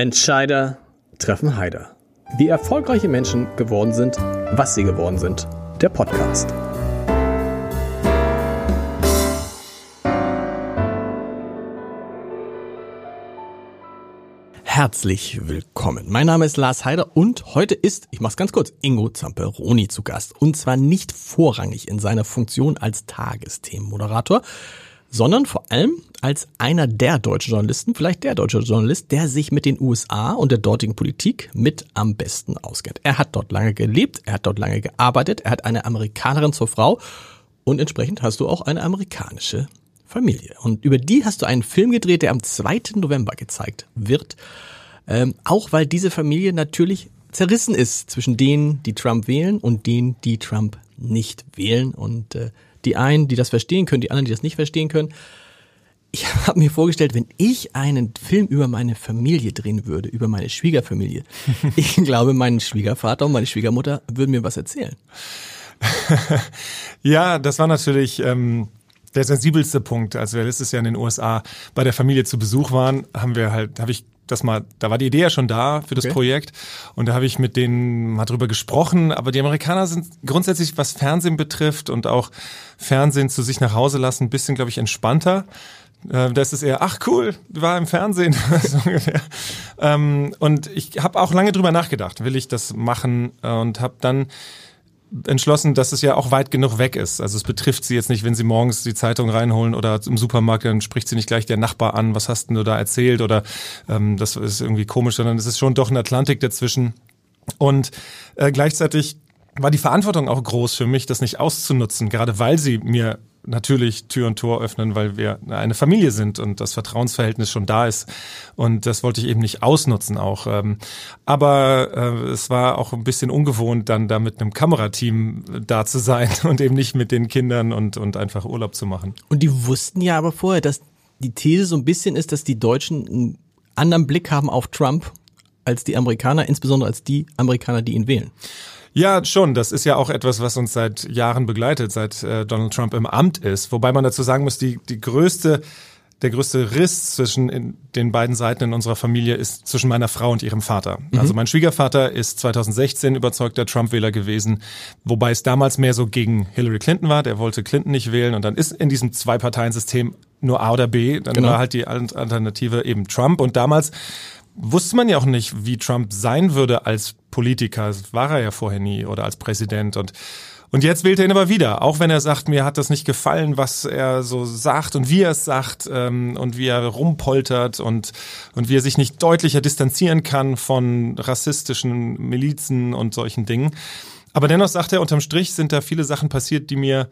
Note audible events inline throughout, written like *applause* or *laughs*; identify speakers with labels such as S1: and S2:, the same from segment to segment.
S1: Entscheider treffen Heider. Wie erfolgreiche Menschen geworden sind, was sie geworden sind. Der Podcast. Herzlich willkommen. Mein Name ist Lars Heider und heute ist, ich mach's ganz kurz, Ingo Zamperoni zu Gast. Und zwar nicht vorrangig in seiner Funktion als Tagesthemenmoderator, sondern vor allem als einer der deutschen Journalisten, vielleicht der deutsche Journalist, der sich mit den USA und der dortigen Politik mit am besten auskennt. Er hat dort lange gelebt, er hat dort lange gearbeitet, er hat eine Amerikanerin zur Frau und entsprechend hast du auch eine amerikanische Familie. Und über die hast du einen Film gedreht, der am 2. November gezeigt wird. Ähm, auch weil diese Familie natürlich zerrissen ist zwischen denen, die Trump wählen und denen, die Trump nicht wählen. Und äh, die einen, die das verstehen können, die anderen, die das nicht verstehen können. Ich *laughs* habe mir vorgestellt, wenn ich einen Film über meine Familie drehen würde, über meine Schwiegerfamilie, *laughs* ich glaube, mein Schwiegervater und meine Schwiegermutter würden mir was erzählen. *laughs*
S2: ja, das war natürlich ähm, der sensibelste Punkt. Als wir letztes Jahr in den USA bei der Familie zu Besuch waren, haben wir halt, habe ich das mal, da war die Idee ja schon da für das okay. Projekt und da habe ich mit denen mal drüber gesprochen. Aber die Amerikaner sind grundsätzlich, was Fernsehen betrifft und auch Fernsehen zu sich nach Hause lassen, ein bisschen, glaube ich, entspannter. Äh, das ist eher, ach cool, war im Fernsehen. *laughs* so ungefähr. Ähm, und ich habe auch lange drüber nachgedacht, will ich das machen und habe dann entschlossen, dass es ja auch weit genug weg ist. Also es betrifft sie jetzt nicht, wenn sie morgens die Zeitung reinholen oder im Supermarkt, dann spricht sie nicht gleich der Nachbar an, was hast denn du da erzählt oder ähm, das ist irgendwie komisch, sondern es ist schon doch ein Atlantik dazwischen. Und äh, gleichzeitig war die Verantwortung auch groß für mich, das nicht auszunutzen, gerade weil sie mir natürlich Tür und Tor öffnen, weil wir eine Familie sind und das Vertrauensverhältnis schon da ist. Und das wollte ich eben nicht ausnutzen auch. Ähm, aber äh, es war auch ein bisschen ungewohnt, dann da mit einem Kamerateam da zu sein *laughs* und eben nicht mit den Kindern und, und einfach Urlaub zu machen.
S1: Und die wussten ja aber vorher, dass die These so ein bisschen ist, dass die Deutschen einen anderen Blick haben auf Trump als die Amerikaner, insbesondere als die Amerikaner, die ihn wählen.
S2: Ja, schon. Das ist ja auch etwas, was uns seit Jahren begleitet, seit äh, Donald Trump im Amt ist. Wobei man dazu sagen muss, die, die größte der größte Riss zwischen den beiden Seiten in unserer Familie ist zwischen meiner Frau und ihrem Vater. Mhm. Also mein Schwiegervater ist 2016 überzeugter Trump-Wähler gewesen, wobei es damals mehr so gegen Hillary Clinton war. Der wollte Clinton nicht wählen und dann ist in diesem Zwei-Parteien-System nur A oder B. Dann genau. war halt die Alternative eben Trump und damals wusste man ja auch nicht, wie Trump sein würde als Politiker. Das war er ja vorher nie oder als Präsident und und jetzt wählt er ihn aber wieder, auch wenn er sagt, mir hat das nicht gefallen, was er so sagt und wie er es sagt ähm, und wie er rumpoltert und, und wie er sich nicht deutlicher distanzieren kann von rassistischen Milizen und solchen Dingen. Aber dennoch sagt er, unterm Strich sind da viele Sachen passiert, die mir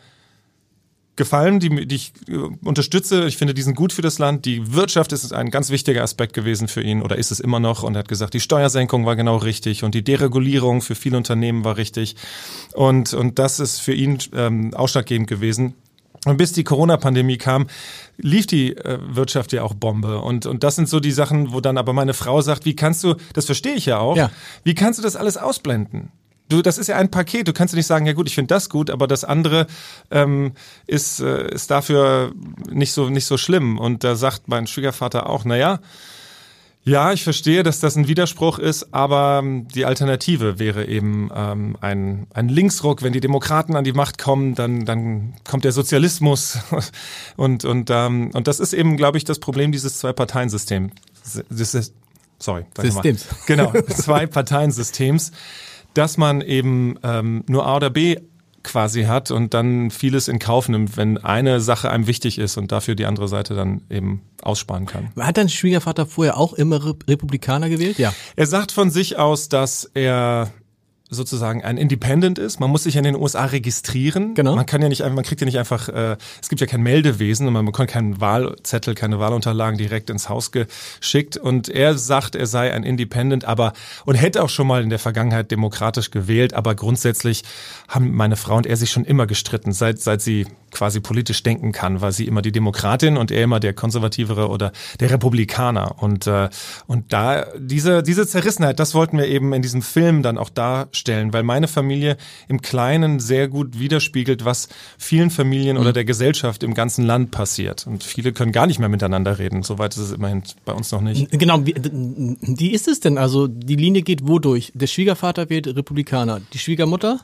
S2: gefallen, die, die ich äh, unterstütze. Ich finde, die sind gut für das Land. Die Wirtschaft ist ein ganz wichtiger Aspekt gewesen für ihn oder ist es immer noch. Und er hat gesagt, die Steuersenkung war genau richtig und die Deregulierung für viele Unternehmen war richtig. Und, und das ist für ihn ähm, ausschlaggebend gewesen. Und bis die Corona-Pandemie kam, lief die äh, Wirtschaft ja auch Bombe. Und, und das sind so die Sachen, wo dann aber meine Frau sagt, wie kannst du, das verstehe ich ja auch, ja. wie kannst du das alles ausblenden? Du, das ist ja ein Paket. Du kannst ja nicht sagen, ja gut, ich finde das gut, aber das andere ähm, ist, äh, ist dafür nicht so, nicht so schlimm. Und da sagt mein Schwiegervater auch, na ja, ja, ich verstehe, dass das ein Widerspruch ist, aber ähm, die Alternative wäre eben ähm, ein, ein Linksruck. Wenn die Demokraten an die Macht kommen, dann, dann kommt der Sozialismus. *laughs* Und, und, ähm, und das ist eben, glaube ich, das Problem dieses Zwei-Parteien-Systems. Sorry.
S1: Systems.
S2: Genau, *laughs* Zwei-Parteien-Systems dass man eben ähm, nur A oder B quasi hat und dann vieles in Kauf nimmt, wenn eine Sache einem wichtig ist und dafür die andere Seite dann eben aussparen kann.
S1: Hat dein Schwiegervater vorher auch immer Republikaner gewählt?
S2: Ja. Er sagt von sich aus, dass er sozusagen ein Independent ist. Man muss sich in den USA registrieren. Genau. Man kann ja nicht einfach, man kriegt ja nicht einfach, äh, es gibt ja kein Meldewesen und man bekommt keinen Wahlzettel, keine Wahlunterlagen direkt ins Haus geschickt. Und er sagt, er sei ein Independent, aber und hätte auch schon mal in der Vergangenheit demokratisch gewählt, aber grundsätzlich haben meine Frau und er sich schon immer gestritten, seit seit sie quasi politisch denken kann, weil sie immer die Demokratin und er immer der konservativere oder der Republikaner. Und, äh, und da diese, diese Zerrissenheit, das wollten wir eben in diesem Film dann auch darstellen, weil meine Familie im Kleinen sehr gut widerspiegelt, was vielen Familien mhm. oder der Gesellschaft im ganzen Land passiert. Und viele können gar nicht mehr miteinander reden. Soweit ist es immerhin bei uns noch nicht.
S1: Genau, wie, wie ist es denn? Also die Linie geht wodurch? Der Schwiegervater wird Republikaner. Die Schwiegermutter?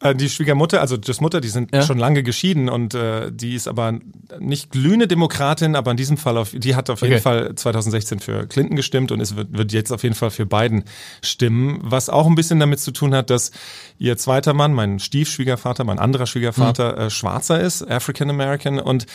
S2: Äh, die Schwiegermutter, also das Mutter, die sind ja. schon lange geschieden und äh, die ist aber nicht glühende Demokratin, aber in diesem Fall, auf, die hat auf okay. jeden Fall 2016 für Clinton gestimmt und es wird, wird jetzt auf jeden Fall für Biden stimmen, was auch ein bisschen damit zu tun hat, dass ihr zweiter Mann, mein Stiefschwiegervater, mein anderer Schwiegervater, mhm. äh, Schwarzer ist, African American und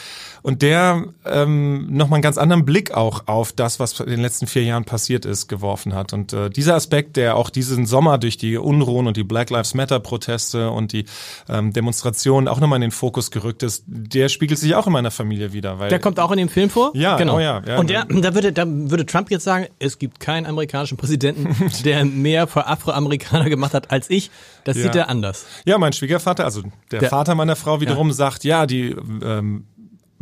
S2: und der ähm, nochmal einen ganz anderen Blick auch auf das, was in den letzten vier Jahren passiert ist, geworfen hat. Und äh, dieser Aspekt, der auch diesen Sommer durch die Unruhen und die Black Lives Matter Proteste und die ähm, Demonstrationen auch nochmal in den Fokus gerückt ist, der spiegelt sich auch in meiner Familie wieder. Weil
S1: der kommt auch in dem Film vor?
S2: Ja,
S1: genau.
S2: Oh ja,
S1: ja, und der, da, würde, da würde Trump jetzt sagen, es gibt keinen amerikanischen Präsidenten, *laughs* der mehr für Afroamerikaner gemacht hat als ich. Das ja. sieht er anders.
S2: Ja, mein Schwiegervater, also der, der Vater meiner Frau wiederum sagt, ja, die ähm,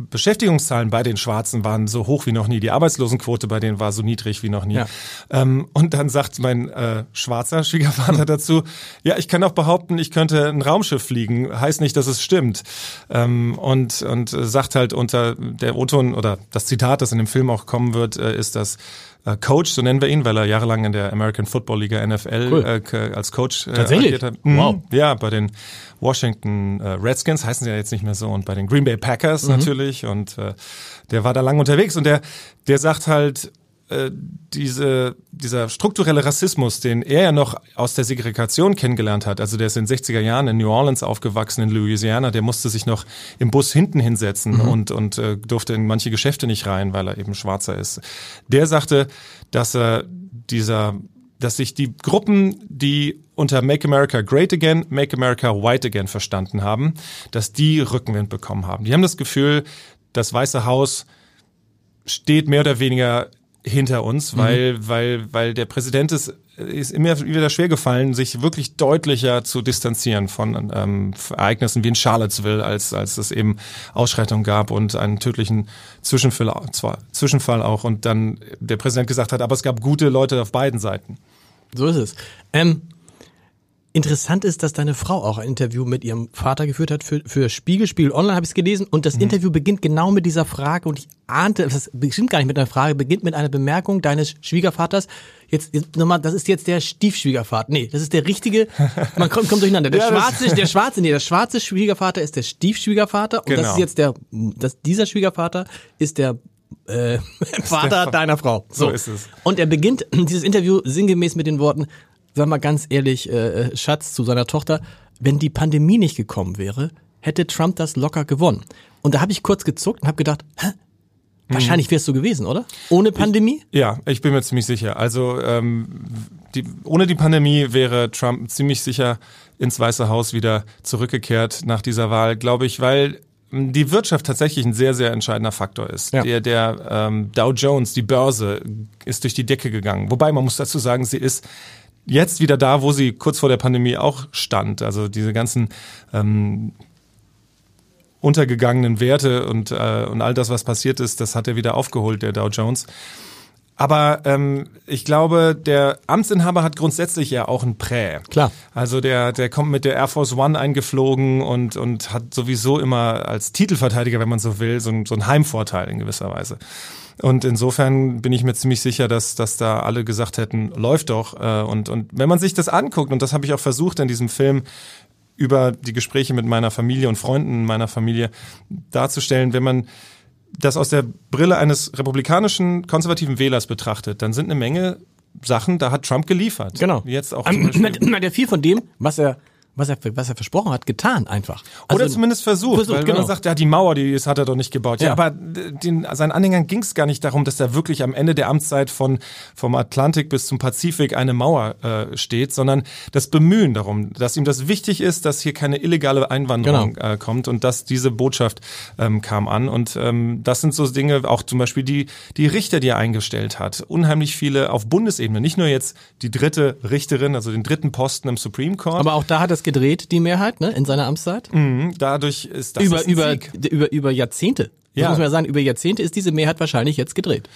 S2: Beschäftigungszahlen bei den Schwarzen waren so hoch wie noch nie, die Arbeitslosenquote bei denen war so niedrig wie noch nie. Ja. Ähm, und dann sagt mein äh, schwarzer Schwiegervater *laughs* dazu, ja, ich kann auch behaupten, ich könnte ein Raumschiff fliegen, heißt nicht, dass es stimmt. Ähm, und, und sagt halt unter der O-Ton oder das Zitat, das in dem Film auch kommen wird, äh, ist, dass äh, Coach, so nennen wir ihn, weil er jahrelang in der American Football Liga NFL cool. äh, als Coach
S1: äh, Tatsächlich?
S2: hat. Mhm. Wow. Ja, bei den Washington äh, Redskins heißen sie ja jetzt nicht mehr so und bei den Green Bay Packers mhm. natürlich und äh, der war da lang unterwegs und der der sagt halt äh, diese, dieser strukturelle Rassismus, den er ja noch aus der Segregation kennengelernt hat, also der ist in den 60er Jahren in New Orleans aufgewachsen, in Louisiana, der musste sich noch im Bus hinten hinsetzen mhm. und, und äh, durfte in manche Geschäfte nicht rein, weil er eben Schwarzer ist. Der sagte, dass er dieser dass sich die Gruppen, die unter Make America Great Again, Make America White Again verstanden haben, dass die Rückenwind bekommen haben. Die haben das Gefühl, das Weiße Haus steht mehr oder weniger hinter uns, mhm. weil, mhm. weil, weil der Präsident ist, ist immer wieder schwer gefallen, sich wirklich deutlicher zu distanzieren von ähm, Ereignissen wie in Charlottesville, als, als es eben Ausschreitungen gab und einen tödlichen Zwischenfall, zwar Zwischenfall auch und dann der Präsident gesagt hat, aber es gab gute Leute auf beiden Seiten.
S1: So ist es. Ähm, Interessant ist, dass deine Frau auch ein Interview mit ihrem Vater geführt hat für, für Spiegel, Spiegel Online habe ich es gelesen und das mhm. Interview beginnt genau mit dieser Frage und ich ahnte, das bestimmt gar nicht mit einer Frage, beginnt mit einer Bemerkung deines Schwiegervaters. Jetzt, jetzt nochmal, das ist jetzt der Stiefschwiegervater. Nee, das ist der richtige, man kommt, kommt durcheinander. Der *laughs* ja, schwarze, der schwarze, nee, der schwarze Schwiegervater ist der Stiefschwiegervater und genau. das ist jetzt der, das, dieser Schwiegervater ist der äh, Vater deiner Frau.
S2: So. so ist es.
S1: Und er beginnt dieses Interview sinngemäß mit den Worten, sag mal ganz ehrlich, äh, äh, Schatz zu seiner Tochter, wenn die Pandemie nicht gekommen wäre, hätte Trump das locker gewonnen. Und da habe ich kurz gezuckt und habe gedacht, hä? Wahrscheinlich wärst du gewesen, oder? Ohne Pandemie?
S2: Ich, ja, ich bin mir ziemlich sicher. Also ähm, die, ohne die Pandemie wäre Trump ziemlich sicher ins Weiße Haus wieder zurückgekehrt nach dieser Wahl, glaube ich, weil die Wirtschaft tatsächlich ein sehr, sehr entscheidender Faktor ist. Ja. Der, der ähm, Dow Jones, die Börse, ist durch die Decke gegangen. Wobei man muss dazu sagen, sie ist jetzt wieder da, wo sie kurz vor der Pandemie auch stand. Also diese ganzen ähm, untergegangenen Werte und, äh, und all das, was passiert ist, das hat er wieder aufgeholt, der Dow Jones. Aber ähm, ich glaube, der Amtsinhaber hat grundsätzlich ja auch ein Prä.
S1: Klar.
S2: Also der, der kommt mit der Air Force One eingeflogen und, und hat sowieso immer als Titelverteidiger, wenn man so will, so, so einen Heimvorteil in gewisser Weise. Und insofern bin ich mir ziemlich sicher, dass, dass da alle gesagt hätten, läuft doch. Äh, und, und wenn man sich das anguckt, und das habe ich auch versucht in diesem Film, über die Gespräche mit meiner Familie und Freunden meiner Familie darzustellen, wenn man das aus der Brille eines republikanischen konservativen Wählers betrachtet, dann sind eine Menge Sachen, da hat Trump geliefert.
S1: Genau.
S2: Jetzt auch.
S1: Ähm, na, der viel von dem, was er was er, was er versprochen hat, getan einfach.
S2: Also, Oder zumindest versucht, versucht weil genau. man sagt, ja, die Mauer, die ist, hat er doch nicht gebaut. Ja, ja aber den, seinen Anhängern ging es gar nicht darum, dass er wirklich am Ende der Amtszeit von vom Atlantik bis zum Pazifik eine Mauer äh, steht, sondern das Bemühen darum, dass ihm das wichtig ist, dass hier keine illegale Einwanderung genau. äh, kommt und dass diese Botschaft ähm, kam an. Und ähm, das sind so Dinge, auch zum Beispiel die, die Richter, die er eingestellt hat. Unheimlich viele auf Bundesebene, nicht nur jetzt die dritte Richterin, also den dritten Posten im Supreme Court.
S1: Aber auch da hat es gedreht, die Mehrheit, ne, in seiner Amtszeit.
S2: Mhm, dadurch ist das
S1: über, über, über, über Jahrzehnte. Das
S2: Ja.
S1: muss man ja sagen, über Jahrzehnte ist diese Mehrheit wahrscheinlich jetzt gedreht.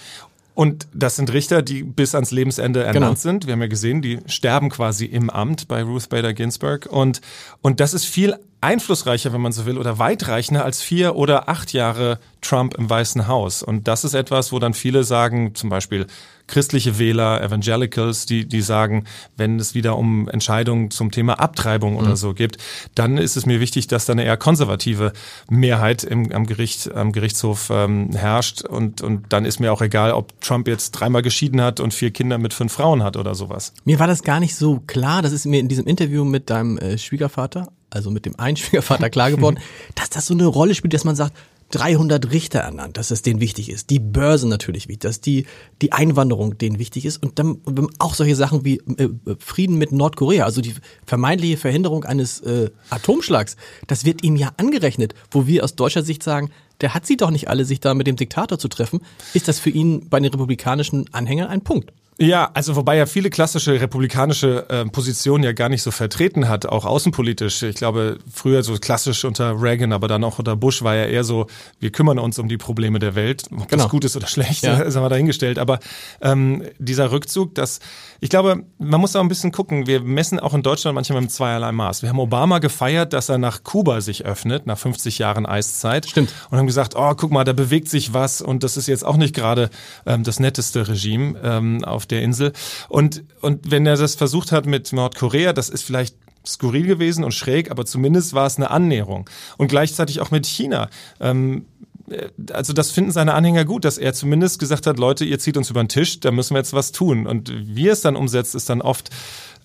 S2: Und das sind Richter, die bis ans Lebensende ernannt
S1: Genau.
S2: sind. Wir haben ja gesehen, die sterben quasi im Amt bei Ruth Bader Ginsburg. Und, und das ist viel einflussreicher, wenn man so will, oder weitreichender als vier oder acht Jahre Trump im Weißen Haus. Und das ist etwas, wo dann viele sagen, zum Beispiel christliche Wähler, Evangelicals, die, die sagen, wenn es wieder um Entscheidungen zum Thema Abtreibung oder so gibt, dann ist es mir wichtig, dass da eine eher konservative Mehrheit im, am Gericht, am Gerichtshof ähm, herrscht. Und, und dann ist mir auch egal, ob Trump jetzt dreimal geschieden hat und vier Kinder mit fünf Frauen hat oder sowas.
S1: Mir war das gar nicht so klar, das ist mir in diesem Interview mit deinem äh, Schwiegervater, also mit dem einen Schwiegervater klar geworden, *laughs* dass das so eine Rolle spielt, dass man sagt, 300 Richter ernannt, dass es denen wichtig ist. Die Börse natürlich wichtig, dass die, die Einwanderung denen wichtig ist. Und dann auch solche Sachen wie äh, Frieden mit Nordkorea, also die vermeintliche Verhinderung eines äh, Atomschlags, das wird ihm ja angerechnet, wo wir aus deutscher Sicht sagen, der hat sie doch nicht alle, sich da mit dem Diktator zu treffen. Ist das für ihn bei den republikanischen Anhängern ein Punkt?
S2: Ja, also wobei er viele klassische republikanische äh, Positionen ja gar nicht so vertreten hat, auch außenpolitisch. Ich glaube, früher so klassisch unter Reagan, aber dann auch unter Bush war er eher so, wir kümmern uns um die Probleme der Welt. Ob
S1: Genau.
S2: das gut ist oder schlecht,
S1: Ja. *laughs*
S2: ist aber dahingestellt. Aber ähm, dieser Rückzug, das, ich glaube, man muss auch ein bisschen gucken. Wir messen auch in Deutschland manchmal mit zweierlei Maß. Wir haben Obama gefeiert, dass er nach Kuba sich öffnet, nach 50 Jahren Eiszeit.
S1: Stimmt.
S2: Und haben gesagt, oh, guck mal, da bewegt sich was und das ist jetzt auch nicht gerade ähm, das netteste Regime ähm, auf der Insel. Und, und wenn er das versucht hat mit Nordkorea, das ist vielleicht skurril gewesen und schräg, aber zumindest war es eine Annäherung. Und gleichzeitig auch mit China. Ähm, äh, also das finden seine Anhänger gut, dass er zumindest gesagt hat, Leute, ihr zieht uns über den Tisch, da müssen wir jetzt was tun. Und wie er es dann umsetzt, ist dann oft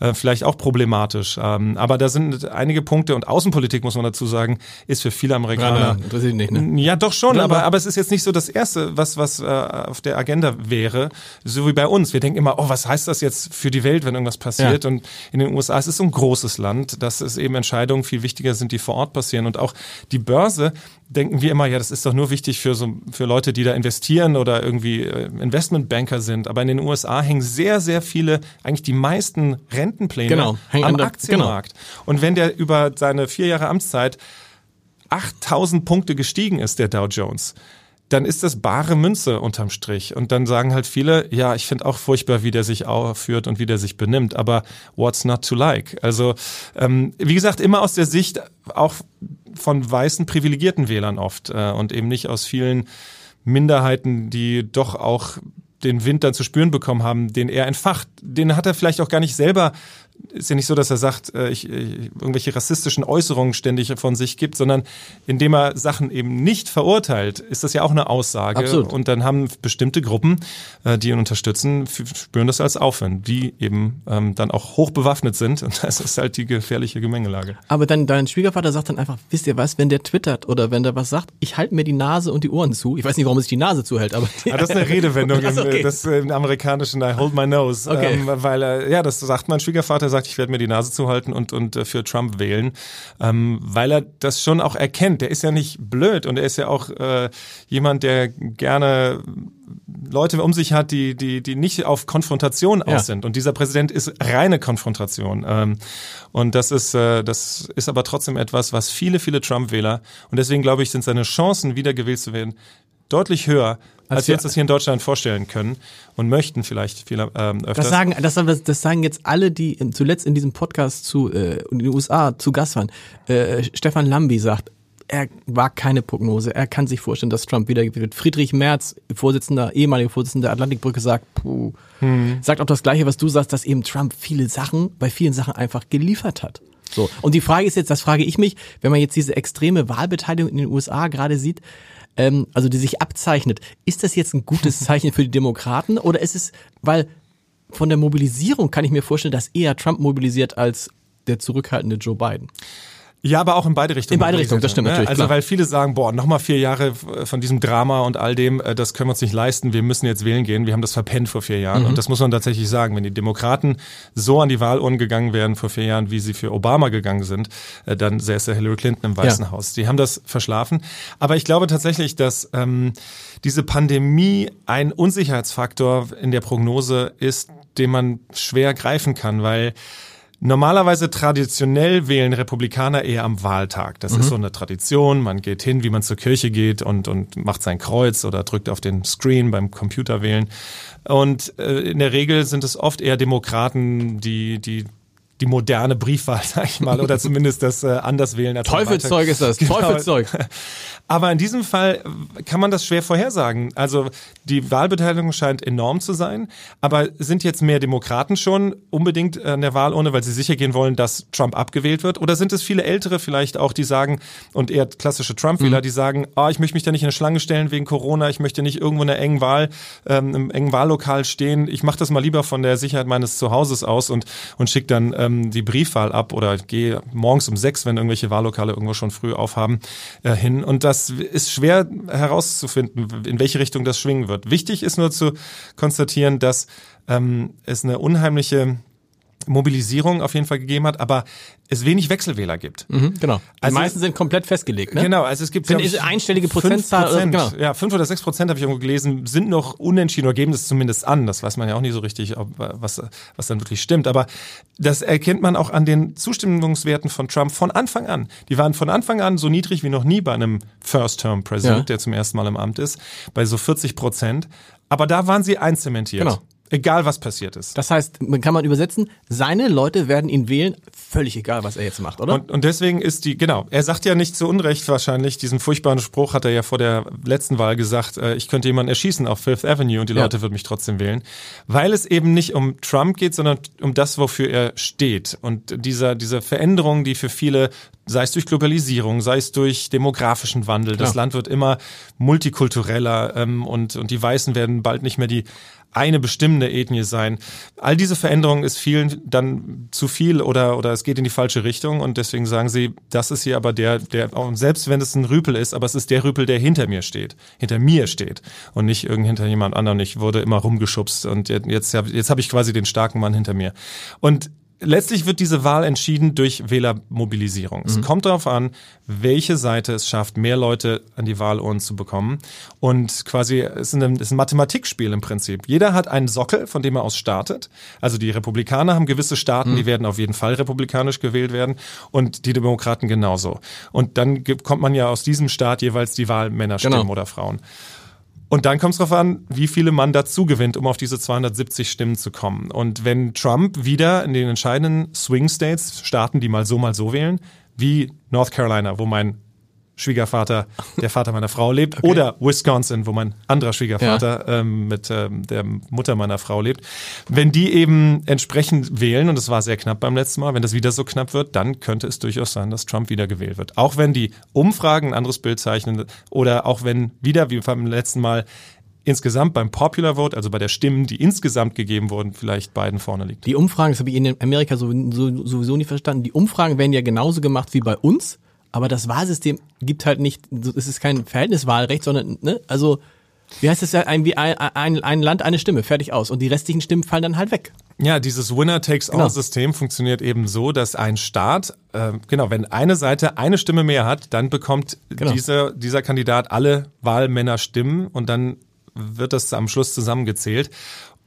S2: äh, vielleicht auch problematisch. Ähm, aber da sind einige Punkte und Außenpolitik, muss man dazu sagen, ist für viele Amerikaner
S1: interessiert ihn nicht, ne?
S2: ja, doch schon,
S1: Ja,
S2: aber,
S1: aber-
S2: es ist jetzt nicht so das Erste, was, was äh, auf der Agenda wäre, so wie bei uns. Wir denken immer, oh, was heißt das jetzt für die Welt, wenn irgendwas passiert?
S1: Ja.
S2: Und in den USA es ist so ein großes Land, dass es eben Entscheidungen viel wichtiger sind, die vor Ort passieren. Und auch die Börse, denken wir immer, ja, das ist doch nur wichtig für so für Leute, die da investieren oder irgendwie äh, Investmentbanker sind. Aber in den USA hängen sehr, sehr viele, eigentlich die meisten Rentenpläne
S1: Genau,
S2: am
S1: der-
S2: Aktienmarkt. Und wenn der über seine vier Jahre Amtszeit 8000 Punkte gestiegen ist, der Dow Jones, dann ist das bare Münze unterm Strich. Und dann sagen halt viele, ja, ich finde auch furchtbar, wie der sich aufführt und wie der sich benimmt, aber what's not to like? Also, ähm, wie gesagt, immer aus der Sicht auch von weißen privilegierten Wählern oft äh, und eben nicht aus vielen Minderheiten, die doch auch den Wind dann zu spüren bekommen haben, den er entfacht. Den hat er vielleicht auch gar nicht selber ist ja nicht so, dass er sagt, äh, ich, ich, irgendwelche rassistischen Äußerungen ständig von sich gibt, sondern indem er Sachen eben nicht verurteilt, ist das ja auch eine Aussage.
S1: Absolut.
S2: Und dann haben bestimmte Gruppen, äh, die ihn unterstützen, spüren das als Aufwand, die eben ähm, dann auch hoch bewaffnet sind. Und das ist halt die gefährliche Gemengelage.
S1: Aber dann dein Schwiegervater sagt dann einfach, wisst ihr was, wenn der twittert oder wenn der was sagt, ich halte mir die Nase und die Ohren zu. Ich weiß nicht, warum er sich die Nase zuhält, aber
S2: Ah, das ist eine Redewendung *laughs*
S1: Ach so,
S2: im,
S1: okay.
S2: das, äh, im amerikanischen I hold my nose.
S1: Okay.
S2: Ähm, weil er, ja, das sagt mein Schwiegervater, sagt, ich werde mir die Nase zuhalten und, und äh, für Trump wählen. Ähm, weil er das schon auch erkennt. Der ist ja nicht blöd und er ist ja auch äh, jemand, der gerne Leute um sich hat, die, die, die nicht auf Konfrontation aus
S1: Ja.
S2: sind. Und dieser Präsident ist reine Konfrontation. Ähm, und das ist, äh, das ist aber trotzdem etwas, was viele, viele Trump-Wähler, und deswegen glaube ich, sind seine Chancen, wieder gewählt zu werden, deutlich höher, als,
S1: Als
S2: wir uns das hier in Deutschland vorstellen können und möchten vielleicht viel ähm, öfters.
S1: Das sagen, das, das, sagen jetzt alle, die zuletzt in diesem Podcast zu äh, in den USA zu Gast waren. Äh, Stefan Lambi sagt, er war keine Prognose. Er kann sich vorstellen, dass Trump wieder wird. Friedrich Merz, Vorsitzender, ehemaliger Vorsitzender der Atlantikbrücke, sagt, puh, sagt auch das Gleiche, was du sagst, dass eben Trump viele Sachen, bei vielen Sachen einfach geliefert hat. So. Und die Frage ist jetzt, das frage ich mich, wenn man jetzt diese extreme Wahlbeteiligung in den USA gerade sieht, ähm, also die sich abzeichnet, ist das jetzt ein gutes *laughs* Zeichen für die Demokraten oder ist es, weil von der Mobilisierung kann ich mir vorstellen, dass eher Trump mobilisiert als der zurückhaltende Joe Biden.
S2: Ja, aber auch in beide Richtungen.
S1: In beide Richtungen, das stimmt
S2: Ne?
S1: natürlich,
S2: Also
S1: klar.
S2: weil viele sagen, boah, nochmal vier Jahre von diesem Drama und all dem, äh, das können wir uns nicht leisten, wir müssen jetzt wählen gehen. Wir haben das verpennt vor vier Jahren.
S1: Mhm.
S2: Und das muss man tatsächlich sagen. Wenn die Demokraten so an die Wahlurnen gegangen wären vor vier Jahren, wie sie für Obama gegangen sind, äh, dann säße Hillary Clinton im Weißen
S1: Ja.
S2: Haus. Die haben das verschlafen. Aber ich glaube tatsächlich, dass ähm, diese Pandemie ein Unsicherheitsfaktor in der Prognose ist, den man schwer greifen kann, weil Normalerweise traditionell wählen Republikaner eher am Wahltag. Das mhm. ist so eine Tradition. Man geht hin, wie man zur Kirche geht und, und macht sein Kreuz oder drückt auf den Screen beim Computerwählen. Und äh, in der Regel sind es oft eher Demokraten, die, die die moderne Briefwahl, *laughs* sag ich mal, oder zumindest das äh, Anderswählen. Als
S1: Teufelszeug ist das, genau. Teufelszeug. *laughs*
S2: Aber in diesem Fall kann man das schwer vorhersagen. Also die Wahlbeteiligung scheint enorm zu sein, aber sind jetzt mehr Demokraten schon unbedingt an der Wahlurne, weil sie sicher gehen wollen, dass Trump abgewählt wird? Oder sind es viele Ältere vielleicht auch, die sagen, und eher klassische Trump-Wähler, mhm. die sagen, ah, ich möchte mich da nicht in eine Schlange stellen wegen Corona, ich möchte nicht irgendwo in einer engen Wahl, ähm, im engen Wahllokal stehen, ich mache das mal lieber von der Sicherheit meines Zuhauses aus und, und schicke dann ähm, die Briefwahl ab oder gehe morgens um sechs, wenn irgendwelche Wahllokale irgendwo schon früh aufhaben, äh, hin. Und das das ist schwer herauszufinden, in welche Richtung das schwingen wird. Wichtig ist nur zu konstatieren, dass ähm, es eine unheimliche Mobilisierung auf jeden Fall gegeben hat, aber es wenig Wechselwähler gibt.
S1: Mhm, genau. Die also meisten sind komplett festgelegt. Ne?
S2: Genau, also es gibt
S1: sind ich, einstellige Prozentzahl.
S2: Prozent, genau. Ja, fünf oder sechs Prozent habe ich irgendwo gelesen, sind noch unentschieden oder geben das zumindest an. Das weiß man ja auch nicht so richtig, ob, was, was dann wirklich stimmt. Aber das erkennt man auch an den Zustimmungswerten von Trump von Anfang an. Die waren von Anfang an so niedrig wie noch nie bei einem First-Term-President, ja. der zum ersten Mal im Amt ist, bei so 40 Prozent. Aber da waren sie einzementiert. Genau. Egal was passiert ist.
S1: Das heißt, kann man übersetzen, seine Leute werden ihn wählen, völlig egal, was er jetzt macht, oder?
S2: Und, und deswegen ist die, genau, er sagt ja nicht zu Unrecht wahrscheinlich, diesen furchtbaren Spruch hat er ja vor der letzten Wahl gesagt, äh, ich könnte jemanden erschießen auf Fifth Avenue und die ja. Leute würden mich trotzdem wählen. Weil es eben nicht um Trump geht, sondern um das, wofür er steht. Und dieser, diese Veränderung, die für viele sei es durch Globalisierung, sei es durch demografischen Wandel. Das ja. Land wird immer multikultureller ähm, und, und die Weißen werden bald nicht mehr die eine bestimmende Ethnie sein. All diese Veränderungen ist vielen dann zu viel oder, oder es geht in die falsche Richtung und deswegen sagen sie, das ist hier aber der, der, selbst wenn es ein Rüpel ist, aber es ist der Rüpel, der hinter mir steht, hinter mir steht und nicht irgend hinter jemand anderem. Ich wurde immer rumgeschubst und jetzt, jetzt habe jetzt hab ich quasi den starken Mann hinter mir. Und letztlich wird diese Wahl entschieden durch Wählermobilisierung. Mhm. Es kommt darauf an, welche Seite es schafft, mehr Leute an die Wahlurnen zu bekommen. Und quasi, es ist ein, es ist ein Mathematikspiel im Prinzip. Jeder hat einen Sockel, von dem er aus startet. Also die Republikaner haben gewisse Staaten, mhm. die werden auf jeden Fall republikanisch gewählt werden und die Demokraten genauso. Und dann kommt man ja aus diesem Staat jeweils die Wahlmänner stimmen genau. oder Frauen. Und dann kommt es darauf an, wie viele man dazu gewinnt, um auf diese 270 Stimmen zu kommen. Und wenn Trump wieder in den entscheidenden Swing States, Staaten, die mal so, mal so wählen, wie North Carolina, wo mein Schwiegervater, der Vater meiner Frau lebt, okay. oder Wisconsin, wo mein anderer Schwiegervater ja. ähm, mit ähm, der Mutter meiner Frau lebt. Wenn die eben entsprechend wählen, und es war sehr knapp beim letzten Mal, wenn das wieder so knapp wird, dann könnte es durchaus sein, dass Trump wieder gewählt wird. Auch wenn die Umfragen ein anderes Bild zeichnen oder auch wenn wieder, wie beim letzten Mal, insgesamt beim Popular Vote, also bei der Stimmen, die insgesamt gegeben wurden, vielleicht beiden vorne liegt.
S1: Die Umfragen, das habe ich in Amerika sowieso nie verstanden, die Umfragen werden ja genauso gemacht wie bei uns. Aber das Wahlsystem gibt halt nicht, es ist kein Verhältniswahlrecht, sondern, ne, also, wie heißt es ja, ein, wie ein, ein, ein Land, eine Stimme, fertig aus. Und die restlichen Stimmen fallen dann halt weg.
S2: Ja, dieses Winner-Takes-All-System genau. funktioniert eben so, dass ein Staat, äh, genau, wenn eine Seite eine Stimme mehr hat, dann bekommt genau. dieser, dieser Kandidat alle Wahlmänner Stimmen und dann wird das am Schluss zusammengezählt.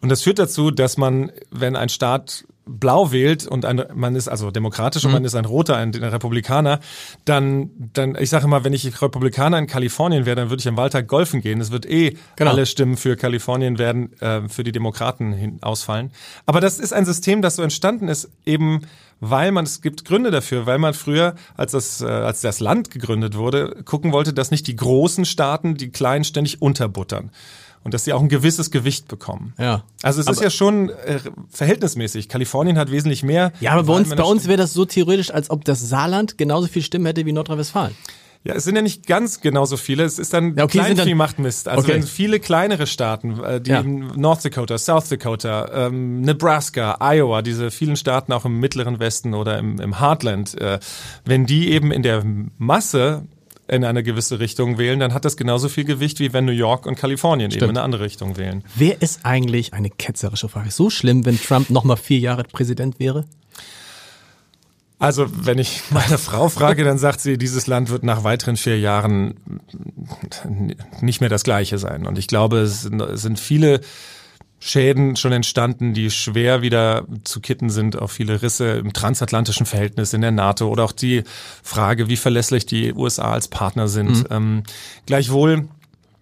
S2: Und das führt dazu, dass man, wenn ein Staat blau wählt und ein, man ist also demokratisch und mhm. man ist ein Roter, ein, ein, Republikaner, dann, dann, ich sage immer, wenn ich Republikaner in Kalifornien wäre, dann würde ich am Wahltag golfen gehen. Es wird eh genau. alle Stimmen für Kalifornien werden äh, für die Demokraten hin, ausfallen. Aber das ist ein System, das so entstanden ist, eben weil man, es gibt Gründe dafür, weil man früher, als das, äh, als das Land gegründet wurde, gucken wollte, dass nicht die großen Staaten die kleinen ständig unterbuttern und dass sie auch ein gewisses Gewicht bekommen.
S1: Ja.
S2: Also es aber ist ja schon äh, verhältnismäßig. Kalifornien hat wesentlich mehr.
S1: Ja, aber bei uns, bei uns wäre das so theoretisch, als ob das Saarland genauso viel Stimmen hätte wie Nordrhein-Westfalen.
S2: Ja, es sind ja nicht ganz genauso viele. Es ist dann ja, okay, Kleinvieh dann, macht Mist. Also okay. wenn viele kleinere Staaten, äh, die ja. North Dakota, South Dakota, ähm, Nebraska, Iowa, diese vielen Staaten auch im mittleren Westen oder im, im Heartland, äh, wenn die eben in der Masse in eine gewisse Richtung wählen, dann hat das genauso viel Gewicht, wie wenn New York und Kalifornien Stimmt. eben in eine andere Richtung wählen.
S1: Wer ist eigentlich, eine ketzerische Frage, so schlimm, wenn Trump nochmal vier Jahre Präsident wäre?
S2: Also, wenn ich *laughs* meine Frau frage, dann sagt sie, dieses Land wird nach weiteren vier Jahren nicht mehr das gleiche sein. Und ich glaube, es sind viele Schäden schon entstanden, die schwer wieder zu kitten sind, auch viele Risse im transatlantischen Verhältnis in der NATO oder auch die Frage, wie verlässlich die USA als Partner sind. Mhm. Ähm, gleichwohl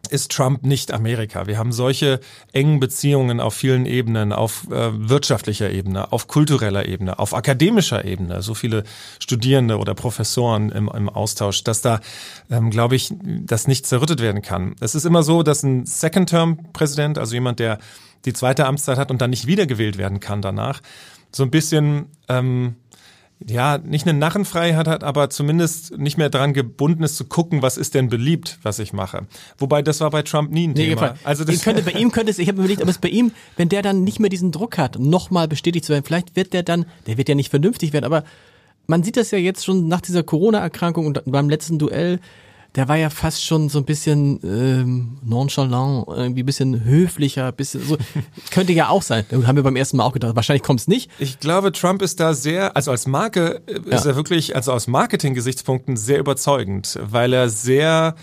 S2: ist Trump nicht Amerika. Wir haben solche engen Beziehungen auf vielen Ebenen, auf äh, wirtschaftlicher Ebene, auf kultureller Ebene, auf akademischer Ebene, so viele Studierende oder Professoren im, im Austausch, dass da, ähm, glaube ich, das nicht zerrüttet werden kann. Es ist immer so, dass ein Second-Term-Präsident, also jemand, der die zweite Amtszeit hat und dann nicht wiedergewählt werden kann danach, so ein bisschen ähm, ja, nicht eine Narrenfreiheit hat, aber zumindest nicht mehr daran gebunden ist zu gucken, was ist denn beliebt, was ich mache. Wobei das war bei Trump nie ein nee, Thema.
S1: Also das könnte, bei ihm könnte es, ich habe mir überlegt, ob es bei ihm, wenn der dann nicht mehr diesen Druck hat, nochmal bestätigt zu werden, vielleicht wird der dann, der wird ja nicht vernünftig werden, aber man sieht das ja jetzt schon nach dieser Corona-Erkrankung und beim letzten Duell, der war ja fast schon so ein bisschen ähm, nonchalant, irgendwie ein bisschen höflicher, bisschen so. *laughs* könnte ja auch sein. Haben wir beim ersten Mal auch gedacht. Wahrscheinlich kommt es nicht.
S2: Ich glaube, Trump ist da sehr, also als Marke äh, ist ja. er wirklich, also aus Marketing-Gesichtspunkten sehr überzeugend, weil er sehr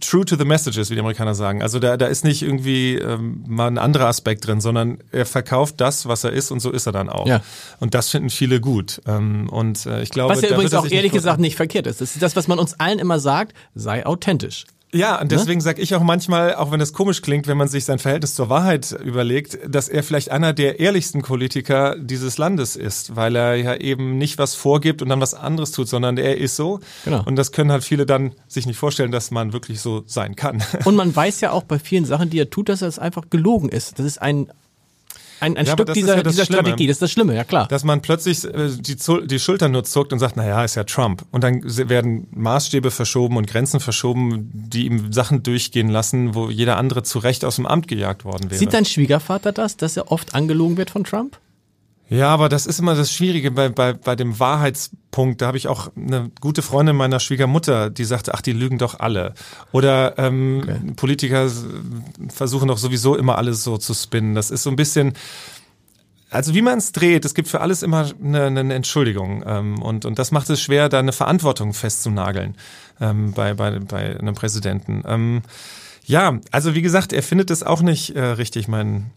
S2: true to the messages, wie die Amerikaner sagen. Also da, da ist nicht irgendwie ähm, mal ein anderer Aspekt drin, sondern er verkauft das, was er ist und so ist er dann auch. Ja. Und das finden viele gut. Ähm, und äh, ich glaube,
S1: was ja übrigens auch ehrlich gesagt nicht verkehrt ist. Das ist das, was man uns allen immer sagt, sei authentisch.
S2: Ja, und ne? deswegen ne? sage ich auch manchmal, auch wenn es komisch klingt, wenn man sich sein Verhältnis zur Wahrheit überlegt, dass er vielleicht einer der ehrlichsten Politiker dieses Landes ist, weil er ja eben nicht was vorgibt und dann was anderes tut, sondern er ist so. Genau. Und das können halt viele dann sich nicht vorstellen, dass man wirklich so sein kann.
S1: Und man weiß ja auch bei vielen Sachen, die er tut, dass er es einfach gelogen ist. Das ist ein ein, ein ja, Stück dieser, ja dieser Strategie, das ist das Schlimme, ja klar.
S2: Dass man plötzlich äh, die, die Schultern nur zuckt und sagt, naja, ist ja Trump. Und dann werden Maßstäbe verschoben und Grenzen verschoben, die ihm Sachen durchgehen lassen, wo jeder andere zu Recht aus dem Amt gejagt worden wäre.
S1: Sieht dein Schwiegervater das, dass er oft angelogen wird von Trump?
S2: Ja, aber das ist immer das Schwierige bei, bei, bei dem Wahrheitspunkt. Da habe ich auch eine gute Freundin meiner Schwiegermutter, die sagte, ach, die lügen doch alle. Oder ähm, okay. Politiker versuchen doch sowieso immer alles so zu spinnen. Das ist so ein bisschen, also wie man es dreht, es gibt für alles immer eine, eine Entschuldigung. Ähm, und, und das macht es schwer, da eine Verantwortung festzunageln ähm, bei, bei, bei einem Präsidenten. Ähm, ja, also wie gesagt, er findet es auch nicht äh, richtig, mein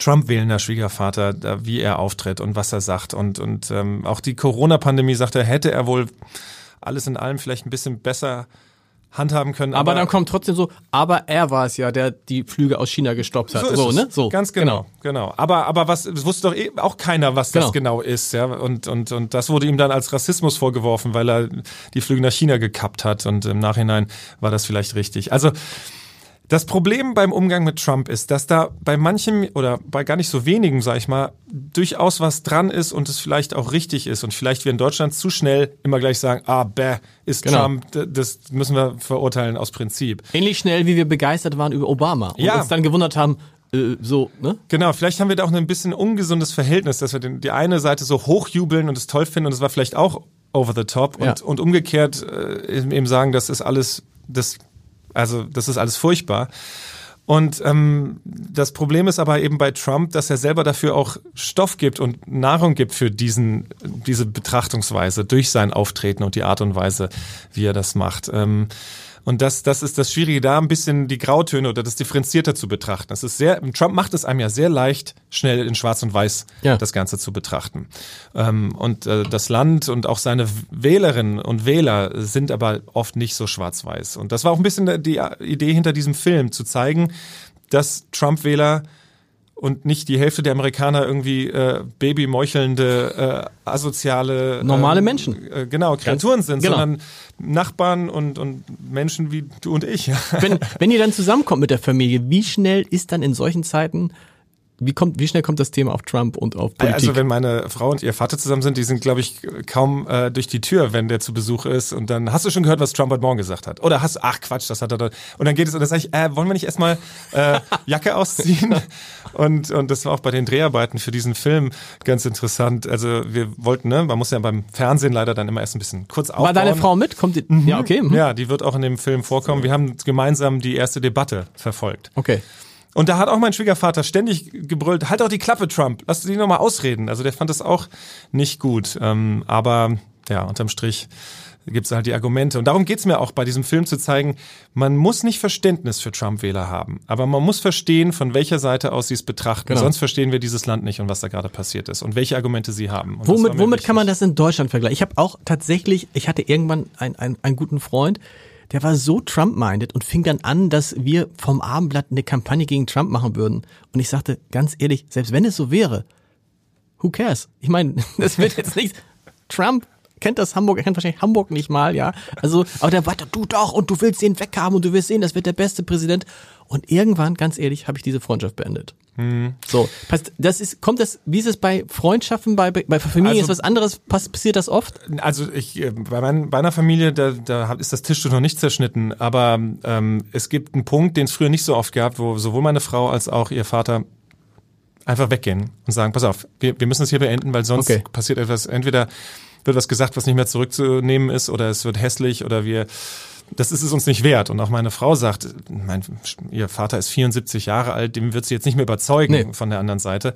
S2: Trump-wählender Schwiegervater, wie er auftritt und was er sagt. Und, und ähm, auch die Corona-Pandemie, sagt er, hätte er wohl alles in allem vielleicht ein bisschen besser handhaben können.
S1: Aber, aber, dann kommt trotzdem so, aber er war es ja, der die Flüge aus China gestoppt hat. So, so ne?
S2: So. Ganz genau, genau. genau. Aber, aber was wusste doch eh auch keiner, was genau. das genau ist, ja. Und, und, und das wurde ihm dann als Rassismus vorgeworfen, weil er die Flüge nach China gekappt hat. Und im Nachhinein war das vielleicht richtig. Also das Problem beim Umgang mit Trump ist, dass da bei manchem oder bei gar nicht so wenigen, sag ich mal, durchaus was dran ist und es vielleicht auch richtig ist und vielleicht wir in Deutschland zu schnell immer gleich sagen, ah, bäh, ist genau. Trump, das müssen wir verurteilen aus Prinzip.
S1: Ähnlich schnell, wie wir begeistert waren über Obama und ja. uns dann gewundert haben, äh, so, ne?
S2: Genau, vielleicht haben wir da auch ein bisschen ungesundes Verhältnis, dass wir den, die eine Seite so hochjubeln und es toll finden und es war vielleicht auch over the top ja. und, und umgekehrt äh, eben sagen, das ist alles, das also das ist alles furchtbar. Und ähm, das Problem ist aber eben bei Trump, dass er selber dafür auch Stoff gibt und Nahrung gibt für diesen, diese Betrachtungsweise durch sein Auftreten und die Art und Weise, wie er das macht. Ähm, und das, das ist das Schwierige, da ein bisschen die Grautöne oder das differenzierter zu betrachten. Das ist sehr, Trump macht es einem ja sehr leicht, schnell in Schwarz und Weiß ja. das Ganze zu betrachten. Ähm, und äh, das Land und auch seine Wählerinnen und Wähler sind aber oft nicht so schwarz-weiß. Und das war auch ein bisschen die Idee hinter diesem Film, zu zeigen, dass Trump-Wähler und nicht die Hälfte der Amerikaner irgendwie äh, babymeuchelnde, äh, asoziale
S1: normale äh, Menschen,
S2: äh, genau Kreaturen sind, genau. sondern Nachbarn und und Menschen wie du und ich.
S1: wenn wenn ihr dann zusammenkommt mit der Familie, wie schnell ist dann in solchen Zeiten wie, kommt, wie schnell kommt das Thema auf Trump und auf Politik?
S2: Also wenn meine Frau und ihr Vater zusammen sind, die sind, glaube ich, kaum äh, durch die Tür, wenn der zu Besuch ist. Und dann hast du schon gehört, was Trump heute Morgen gesagt hat. Oder hast ach Quatsch, das hat er da. Und dann geht es und dann sage ich, äh, wollen wir nicht erstmal äh, *laughs* Jacke ausziehen? und, und das war auch bei den Dreharbeiten für diesen Film ganz interessant. Also wir wollten, ne, man muss ja beim Fernsehen leider dann immer erst ein bisschen kurz aufbauen.
S1: War deine Frau mit? Kommt die? Mhm.
S2: Ja, okay. Mhm. Ja, die wird auch in dem Film vorkommen. Wir haben gemeinsam die erste Debatte verfolgt.
S1: Okay.
S2: Und da hat auch mein Schwiegervater ständig gebrüllt, halt doch die Klappe, Trump, lass dich nochmal ausreden. Also der fand das auch nicht gut. Ähm, aber ja, unterm Strich gibt es halt die Argumente. Und darum geht's mir auch bei diesem Film zu zeigen, man muss nicht Verständnis für Trump-Wähler haben, aber man muss verstehen, von welcher Seite aus sie es betrachten. Genau. Sonst verstehen wir dieses Land nicht und was da gerade passiert ist und welche Argumente sie haben. Und
S1: womit womit kann man das in Deutschland vergleichen? Ich habe auch tatsächlich, ich hatte irgendwann einen, einen, einen guten Freund, der war so Trump-minded und fing dann an, dass wir vom Abendblatt eine Kampagne gegen Trump machen würden. Und ich sagte, ganz ehrlich, selbst wenn es so wäre, who cares? Ich meine, *laughs* das wird jetzt nicht Trump kennt das Hamburg, er kennt wahrscheinlich Hamburg nicht mal, ja. Also, aber der weiter, du doch, und du willst den weghaben und du wirst sehen, das wird der beste Präsident. Und irgendwann, ganz ehrlich, habe ich diese Freundschaft beendet. Hm. So, passt, das ist, kommt das, wie ist es bei Freundschaften, bei, bei Familie also, ist was anderes, passiert das oft?
S2: Also ich, äh, bei, mein, bei einer Familie, da, da ist das Tischtuch noch nicht zerschnitten, aber ähm, es gibt einen Punkt, den es früher nicht so oft gab, wo sowohl meine Frau als auch ihr Vater einfach weggehen und sagen, pass auf, wir, wir müssen das hier beenden, weil sonst okay. passiert etwas, entweder wird was gesagt, was nicht mehr zurückzunehmen ist oder es wird hässlich oder wir das ist es uns nicht wert. Und auch meine Frau sagt, mein, ihr Vater ist 74 Jahre alt, dem wird sie jetzt nicht mehr überzeugen nee. von der anderen Seite.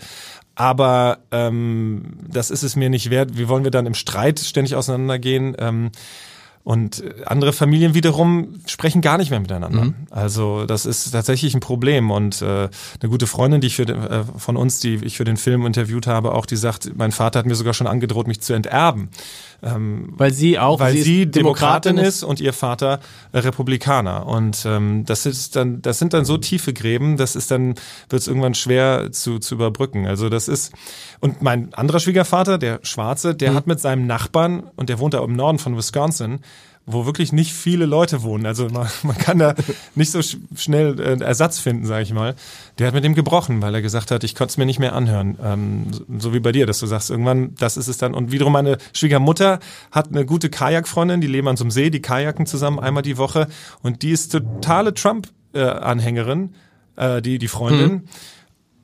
S2: Aber ähm, das ist es mir nicht wert. Wie wollen wir dann im Streit ständig auseinandergehen? Ähm, und andere Familien wiederum sprechen gar nicht mehr miteinander. Mhm. Also das ist tatsächlich ein Problem. Und äh, eine gute Freundin, die ich für den, äh, von uns, die ich für den Film interviewt habe, auch die sagt, mein Vater hat mir sogar schon angedroht, mich zu enterben.
S1: Ähm, weil sie auch,
S2: weil sie, sie Demokratin, Demokratin ist und ihr Vater äh, Republikaner. Und ähm, das ist dann, das sind dann so tiefe Gräben, das ist dann wird es irgendwann schwer zu zu überbrücken. Also das ist und mein anderer Schwiegervater, der Schwarze, der mhm. hat mit seinem Nachbarn und der wohnt da im Norden von Wisconsin wo wirklich nicht viele Leute wohnen. Also man, *laughs* man kann da nicht so sch schnell äh, Ersatz finden, sage ich mal. Der hat mit dem gebrochen, weil er gesagt hat, ich konnte es mir nicht mehr anhören. Ähm, so wie bei dir, dass du sagst, irgendwann, das ist es dann. Und wiederum meine Schwiegermutter hat eine gute Kajakfreundin, die leben an so einem See, die kajaken zusammen einmal die Woche. Und die ist totale Trump-Anhängerin, äh, die, die Freundin. Mhm.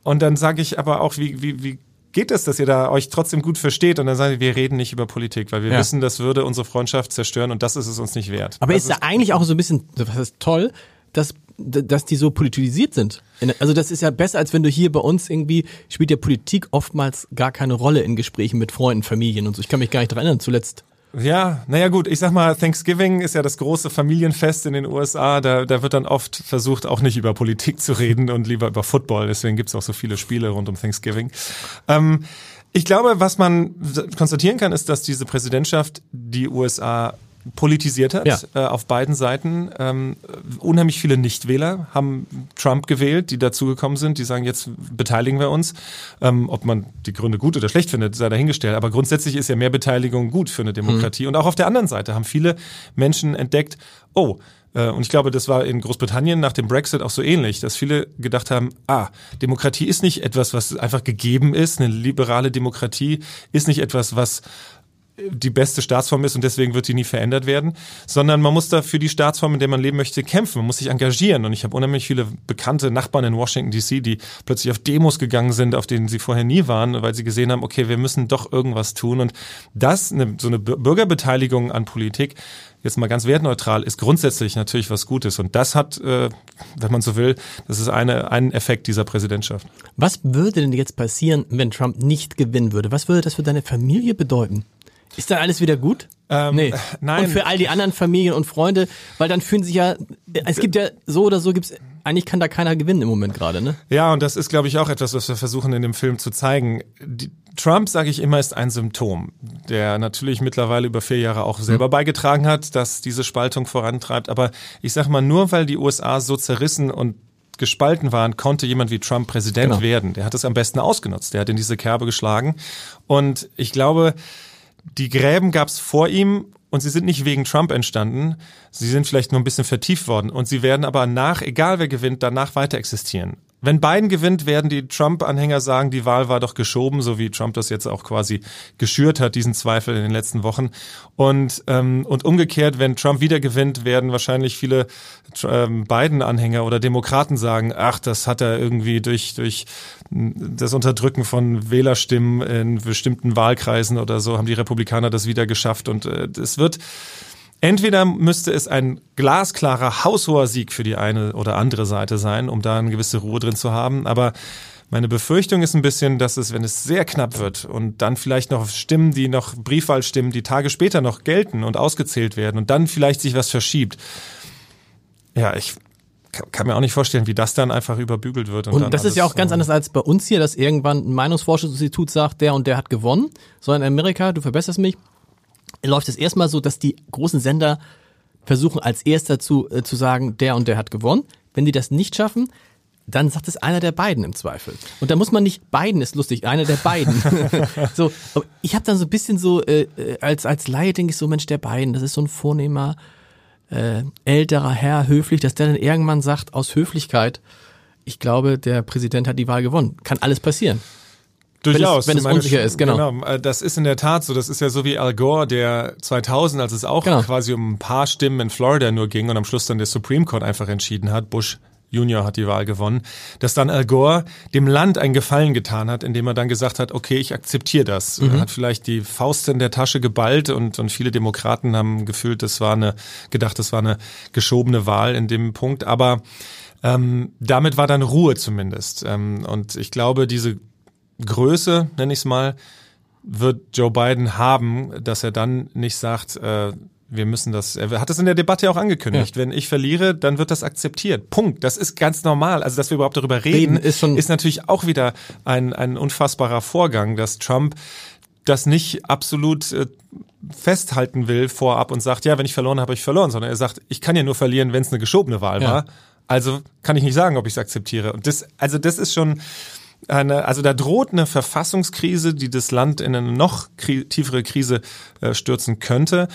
S2: Und dann sage ich aber auch, wie, wie, wie geht es, dass ihr da euch trotzdem gut versteht und dann sagen wir, wir reden nicht über Politik, weil wir ja. wissen, das würde unsere Freundschaft zerstören und das ist es uns nicht wert.
S1: Aber
S2: das
S1: ist da eigentlich auch so ein bisschen, was ist toll, dass dass die so politisiert sind. Also das ist ja besser, als wenn du hier bei uns irgendwie, spielt ja Politik oftmals gar keine Rolle in Gesprächen mit Freunden, Familien und so. Ich kann mich gar nicht dran erinnern, zuletzt
S2: ja, naja gut, ich sag mal, Thanksgiving ist ja das große Familienfest in den USA. Da, da wird dann oft versucht, auch nicht über Politik zu reden und lieber über Football. Deswegen gibt's auch so viele Spiele rund um Thanksgiving. Ähm, ich glaube, was man konstatieren kann, ist, dass diese Präsidentschaft die USA politisiert hat, ja. äh, auf beiden Seiten. Ähm, unheimlich viele Nichtwähler haben Trump gewählt, die dazugekommen sind, die sagen, jetzt beteiligen wir uns. Ähm, ob man die Gründe gut oder schlecht findet, sei dahingestellt. Aber grundsätzlich ist ja mehr Beteiligung gut für eine Demokratie. Mhm. Und auch auf der anderen Seite haben viele Menschen entdeckt, oh, äh, und ich glaube, das war in Großbritannien nach dem Brexit auch so ähnlich, dass viele gedacht haben, ah, Demokratie ist nicht etwas, was einfach gegeben ist. Eine liberale Demokratie ist nicht etwas, was die beste Staatsform ist und deswegen wird die nie verändert werden, sondern man muss da für die Staatsform, in der man leben möchte, kämpfen. Man muss sich engagieren. Und ich habe unheimlich viele bekannte Nachbarn in Washington DC, die plötzlich auf Demos gegangen sind, auf denen sie vorher nie waren, weil sie gesehen haben, okay, wir müssen doch irgendwas tun. Und das, so eine Bürgerbeteiligung an Politik, jetzt mal ganz wertneutral, ist grundsätzlich natürlich was Gutes. Und das hat, äh, wenn man so will, das ist eine, ein Effekt dieser Präsidentschaft.
S1: Was würde denn jetzt passieren, wenn Trump nicht gewinnen würde? Was würde das für deine Familie bedeuten? Ist dann alles wieder gut?
S2: Ähm, nee. Nein.
S1: Und für all die anderen Familien und Freunde, weil dann fühlen sich ja, es gibt ja so oder so gibt's, eigentlich kann da keiner gewinnen im Moment gerade, ne?
S2: Ja, und das ist, glaube ich, auch etwas, was wir versuchen in dem Film zu zeigen. Die, Trump, sage ich immer, ist ein Symptom, der natürlich mittlerweile über vier Jahre auch selber mhm. beigetragen hat, dass diese Spaltung vorantreibt. Aber ich sage mal, nur weil die USA so zerrissen und gespalten waren, konnte jemand wie Trump Präsident genau. werden. Der hat es am besten ausgenutzt. Der hat in diese Kerbe geschlagen. Und ich glaube, die Gräben gab es vor ihm und sie sind nicht wegen Trump entstanden. Sie sind vielleicht nur ein bisschen vertieft worden und sie werden aber nach, egal wer gewinnt, danach weiter existieren. Wenn Biden gewinnt, werden die Trump-Anhänger sagen, die Wahl war doch geschoben, so wie Trump das jetzt auch quasi geschürt hat, diesen Zweifel in den letzten Wochen. Und, ähm, und umgekehrt, wenn Trump wieder gewinnt, werden wahrscheinlich viele ähm, Biden-Anhänger oder Demokraten sagen, ach, das hat er irgendwie durch, durch das Unterdrücken von Wählerstimmen in bestimmten Wahlkreisen oder so, haben die Republikaner das wieder geschafft. Und äh, es wird Entweder müsste es ein glasklarer, haushoher Sieg für die eine oder andere Seite sein, um da eine gewisse Ruhe drin zu haben. Aber Meine Befürchtung ist ein bisschen, dass es, wenn es sehr knapp wird und dann vielleicht noch Stimmen, die noch Briefwahlstimmen, die Tage später noch gelten und ausgezählt werden und dann vielleicht sich was verschiebt. Ja, ich kann mir auch nicht vorstellen, wie das dann einfach überbügelt wird.
S1: Und, und das ist ja auch ganz anders als bei uns hier, dass irgendwann ein Meinungsforschungsinstitut sagt, der und der hat gewonnen. Sondern in Amerika, du verbesserst mich, läuft es erstmal so, dass die großen Sender versuchen als erster zu, äh, zu sagen, der und der hat gewonnen. Wenn die das nicht schaffen, dann sagt es einer der beiden im Zweifel. Und da muss man nicht, beiden ist lustig, einer der beiden. *laughs* *laughs* so, ich habe dann so ein bisschen so, äh, äh, als, als Laie denke ich so, Mensch, der beiden, das ist so ein vornehmer, äh, älterer Herr, höflich, dass der dann irgendwann sagt, aus Höflichkeit, ich glaube, der Präsident hat die Wahl gewonnen. Kann alles passieren.
S2: Durchaus.
S1: Wenn es, wenn es unsicher ist, genau.
S2: genau. Äh, das ist in der Tat so. Das ist ja so wie Al Gore, der 2000, als es auch genau. quasi um ein paar Stimmen in Florida nur ging und am Schluss dann der Supreme Court einfach entschieden hat. Bush Junior hat die Wahl gewonnen, dass dann Al Gore dem Land einen Gefallen getan hat, indem er dann gesagt hat, okay, ich akzeptiere das. Mhm. Er hat vielleicht die Faust in der Tasche geballt und, und viele Demokraten haben gefühlt, das war eine, gedacht, das war eine geschobene Wahl in dem Punkt, aber ähm, damit war dann Ruhe zumindest. Ähm, und ich glaube, diese Größe, nenne ich es mal, wird Joe Biden haben, dass er dann nicht sagt, äh, wir müssen das, er hat das in der Debatte auch angekündigt. Ja. Wenn ich verliere, dann wird das akzeptiert. Punkt. Das ist ganz normal. Also, dass wir überhaupt darüber reden, reden ist, ist natürlich auch wieder ein, ein unfassbarer Vorgang, dass Trump das nicht absolut äh, festhalten will vorab und sagt, ja, wenn ich verloren habe, habe ich verloren, sondern er sagt, ich kann ja nur verlieren, wenn es eine geschobene Wahl ja. war. Also kann ich nicht sagen, ob ich es akzeptiere. Und das, also das ist schon, eine, also da droht eine Verfassungskrise, die das Land in eine noch tiefere Krise äh, stürzen könnte.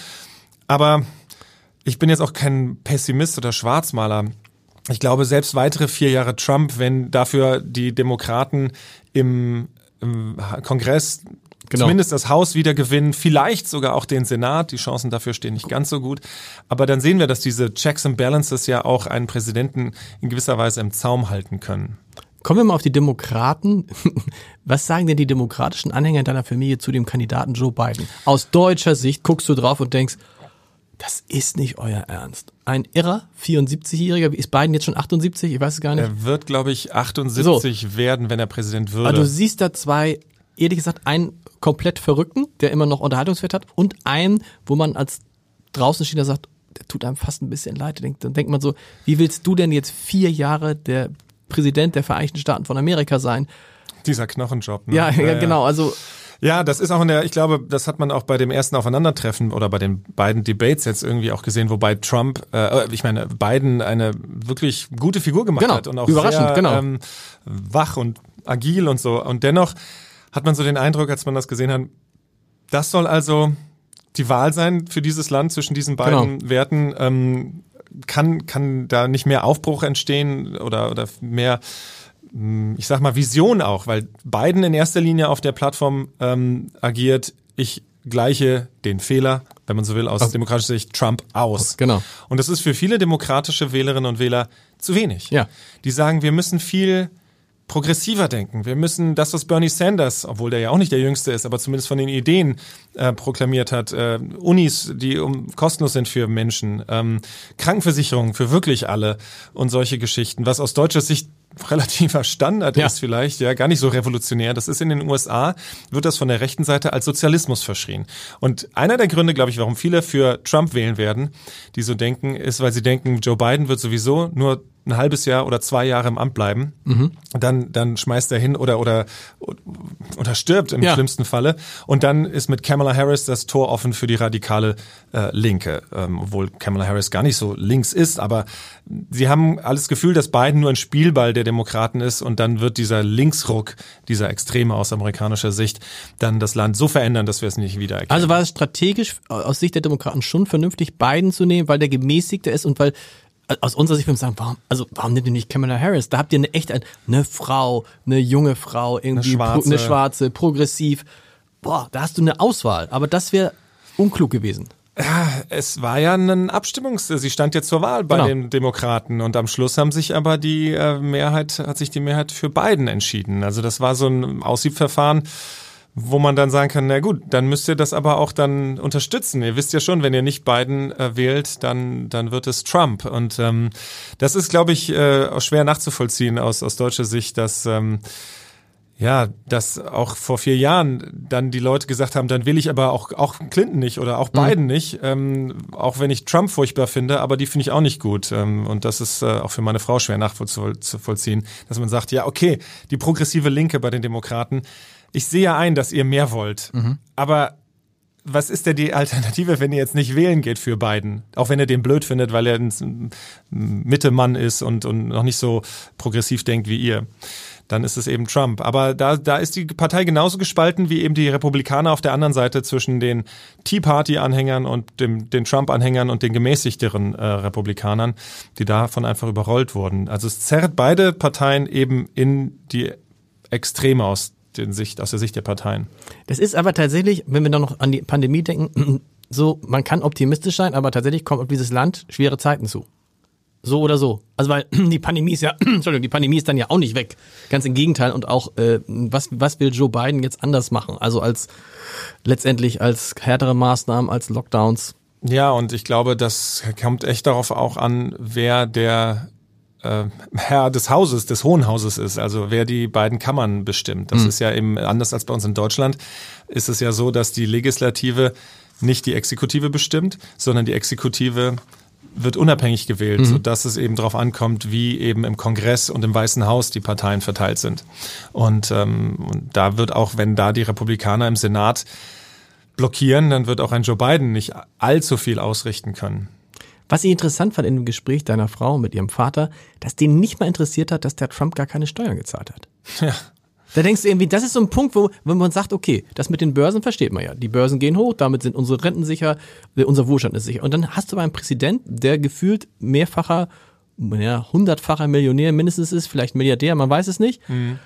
S2: Aber ich bin jetzt auch kein Pessimist oder Schwarzmaler. Ich glaube, selbst weitere vier Jahre Trump, wenn dafür die Demokraten im, im Kongress Genau. zumindest das Haus wieder gewinnen, vielleicht sogar auch den Senat. Die Chancen dafür stehen nicht ganz so gut. Aber dann sehen wir, dass diese Checks and Balances ja auch einen Präsidenten in gewisser Weise im Zaum halten können.
S1: Kommen wir mal auf die Demokraten. *laughs* Was sagen denn die demokratischen Anhänger in deiner Familie zu dem Kandidaten Joe Biden? Aus deutscher Sicht guckst du drauf und denkst, das ist nicht euer Ernst. Ein irrer 74-Jähriger, ist Biden jetzt schon 78? Ich weiß es gar nicht.
S2: Er wird, glaube ich, 78 so. werden, wenn er Präsident würde.
S1: Aber du siehst da zwei, ehrlich gesagt, einen komplett Verrückten, der immer noch Unterhaltungswert hat, und einen, wo man als draußen steht, der sagt, der tut einem fast ein bisschen leid. Dann denkt man so, wie willst du denn jetzt vier Jahre der Präsident der Vereinigten Staaten von Amerika sein?
S2: Dieser Knochenjob.
S1: Ne? *laughs* Ja, ja, ja, genau. Also
S2: ja, das ist auch in der, ich glaube, das hat man auch bei dem ersten Aufeinandertreffen oder bei den beiden Debates jetzt irgendwie auch gesehen, wobei Trump, äh, ich meine, Biden eine wirklich gute Figur gemacht
S1: genau,
S2: hat und auch
S1: überraschend,
S2: sehr,
S1: genau.
S2: ähm, wach und agil und so. Und dennoch hat man so den Eindruck, als man das gesehen hat, das soll also die Wahl sein für dieses Land zwischen diesen beiden genau. Werten. Ähm, kann, kann da nicht mehr Aufbruch entstehen oder, oder mehr hm, ich sag mal, Vision auch, weil Biden in erster Linie auf der Plattform ähm, agiert, ich gleiche den Fehler, wenn man so will, aus oh. demokratischer Sicht Trump aus.
S1: Genau.
S2: Und das ist für viele demokratische Wählerinnen und Wähler zu wenig.
S1: Ja.
S2: Die sagen, wir müssen viel progressiver denken. Wir müssen das, was Bernie Sanders, obwohl der ja auch nicht der Jüngste ist, aber zumindest von den Ideen äh, proklamiert hat, äh, Unis, die um, kostenlos sind für Menschen, ähm, Krankenversicherungen für wirklich alle und solche Geschichten, was aus deutscher Sicht *laughs* relativer Standard ja. ist vielleicht, ja, gar nicht so revolutionär. Das ist in den USA, wird das von der rechten Seite als Sozialismus verschrien. Und einer der Gründe, glaube ich, warum viele für Trump wählen werden, die so denken, ist, weil sie denken, Joe Biden wird sowieso nur ein halbes Jahr oder zwei Jahre im Amt bleiben, mhm. dann, dann schmeißt er hin oder, oder, oder stirbt im ja. schlimmsten Falle. Und dann ist mit Kamala Harris das Tor offen für die radikale äh, Linke, ähm, obwohl Kamala Harris gar nicht so links ist, aber sie haben alles Gefühl, dass Biden nur ein Spielball der Demokraten ist und dann wird dieser Linksruck, dieser Extreme aus amerikanischer Sicht, dann das Land so verändern, dass wir es nicht wieder erkennen.
S1: Also war es strategisch aus Sicht der Demokraten schon vernünftig, Biden zu nehmen, weil der gemäßigter ist und weil aus unserer Sicht würde ich sagen, warum, also warum nimmt ihr nicht Kamala Harris? Da habt ihr eine echt eine Frau, eine junge Frau, irgendwie eine schwarze, eine schwarze progressiv. Boah, da hast du eine Auswahl. Aber das wäre unklug gewesen.
S2: Ja, es war ja ein Abstimmungs, sie stand jetzt zur Wahl bei genau. den Demokraten und am Schluss haben sich aber die äh, Mehrheit, hat sich die Mehrheit für Biden entschieden. Also das war so ein Aussiebverfahren wo man dann sagen kann, na gut, dann müsst ihr das aber auch dann unterstützen. Ihr wisst ja schon, wenn ihr nicht Biden äh, wählt, dann, dann wird es Trump. Und ähm, das ist, glaube ich, äh, auch schwer nachzuvollziehen aus, aus deutscher Sicht, dass ähm, ja, dass auch vor vier Jahren dann die Leute gesagt haben, dann will ich aber auch, auch Clinton nicht oder auch Biden mhm. nicht, ähm, auch wenn ich Trump furchtbar finde, aber die finde ich auch nicht gut. Ähm, und das ist äh, auch für meine Frau schwer nachzuvollziehen, dass man sagt, ja, okay, die progressive Linke bei den Demokraten, ich sehe ja ein, dass ihr mehr wollt, mhm. aber was ist denn die Alternative, wenn ihr jetzt nicht wählen geht für Biden? Auch wenn ihr den blöd findet, weil er ein Mittemann ist und, und noch nicht so progressiv denkt wie ihr dann ist es eben Trump. Aber da, da ist die Partei genauso gespalten wie eben die Republikaner auf der anderen Seite zwischen den Tea Party-Anhängern und dem, den Trump-Anhängern und den gemäßigteren äh, Republikanern, die davon einfach überrollt wurden. Also es zerrt beide Parteien eben in die Extreme aus, den Sicht, aus der Sicht der Parteien.
S1: Das ist aber tatsächlich, wenn wir dann noch an die Pandemie denken, *clears throat* so, man kann optimistisch sein, aber tatsächlich kommt auf dieses Land schwere Zeiten zu. So oder so. Also weil *clears throat* die Pandemie ist ja, *clears throat* Entschuldigung, die Pandemie ist dann ja auch nicht weg. Ganz im Gegenteil. Und auch, äh, was, was will Joe Biden jetzt anders machen? Also als letztendlich als härtere Maßnahmen, als Lockdowns.
S2: Ja, und ich glaube, das kommt echt darauf auch an, wer der äh, Herr des Hauses, des Hohen Hauses ist, also wer die beiden Kammern bestimmt. Das mhm. ist ja eben anders als bei uns in Deutschland, ist es ja so, dass die Legislative nicht die Exekutive bestimmt, sondern die Exekutive wird unabhängig gewählt, mhm. sodass es eben darauf ankommt, wie eben im Kongress und im Weißen Haus die Parteien verteilt sind. Und, ähm, und da wird auch, wenn da die Republikaner im Senat blockieren, dann wird auch ein Joe Biden nicht allzu viel ausrichten können.
S1: Was ich interessant fand in dem Gespräch deiner Frau mit ihrem Vater, dass den nicht mal interessiert hat, dass der Trump gar keine Steuern gezahlt hat. Ja. Da denkst du irgendwie, das ist so ein Punkt, wo, wenn man sagt, okay, das mit den Börsen versteht man ja. Die Börsen gehen hoch, damit sind unsere Renten sicher, äh, unser Wohlstand ist sicher. Und dann hast du aber einen Präsident, der gefühlt mehrfacher, ja, hundertfacher Millionär mindestens ist, vielleicht Milliardär, man weiß es nicht. Mhm.